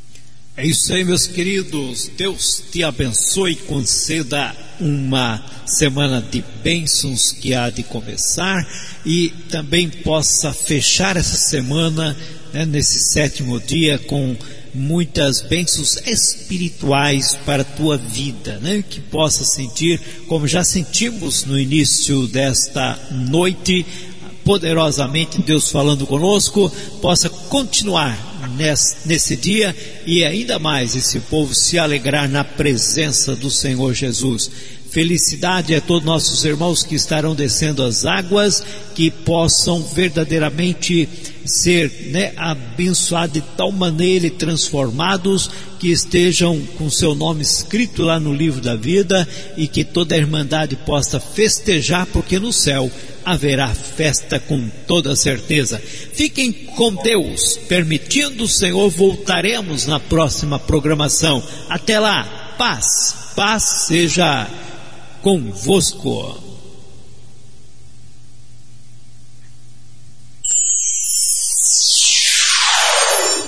É isso aí, meus queridos. Deus te abençoe e conceda uma semana de bênçãos que há de começar e também possa fechar essa semana, né, nesse sétimo dia, com muitas bênçãos espirituais para a tua vida, né? Que possa sentir, como já sentimos no início desta noite, poderosamente Deus falando conosco, possa continuar nesse dia e ainda mais esse povo se alegrar na presença do Senhor Jesus. Felicidade a todos nossos irmãos que estarão descendo as águas, que possam verdadeiramente ser né, abençoados de tal maneira e transformados que estejam com seu nome escrito lá no livro da vida e que toda a Irmandade possa festejar, porque no céu haverá festa com toda certeza. Fiquem com Deus, permitindo o Senhor, voltaremos na próxima programação. Até lá, paz, paz seja convosco.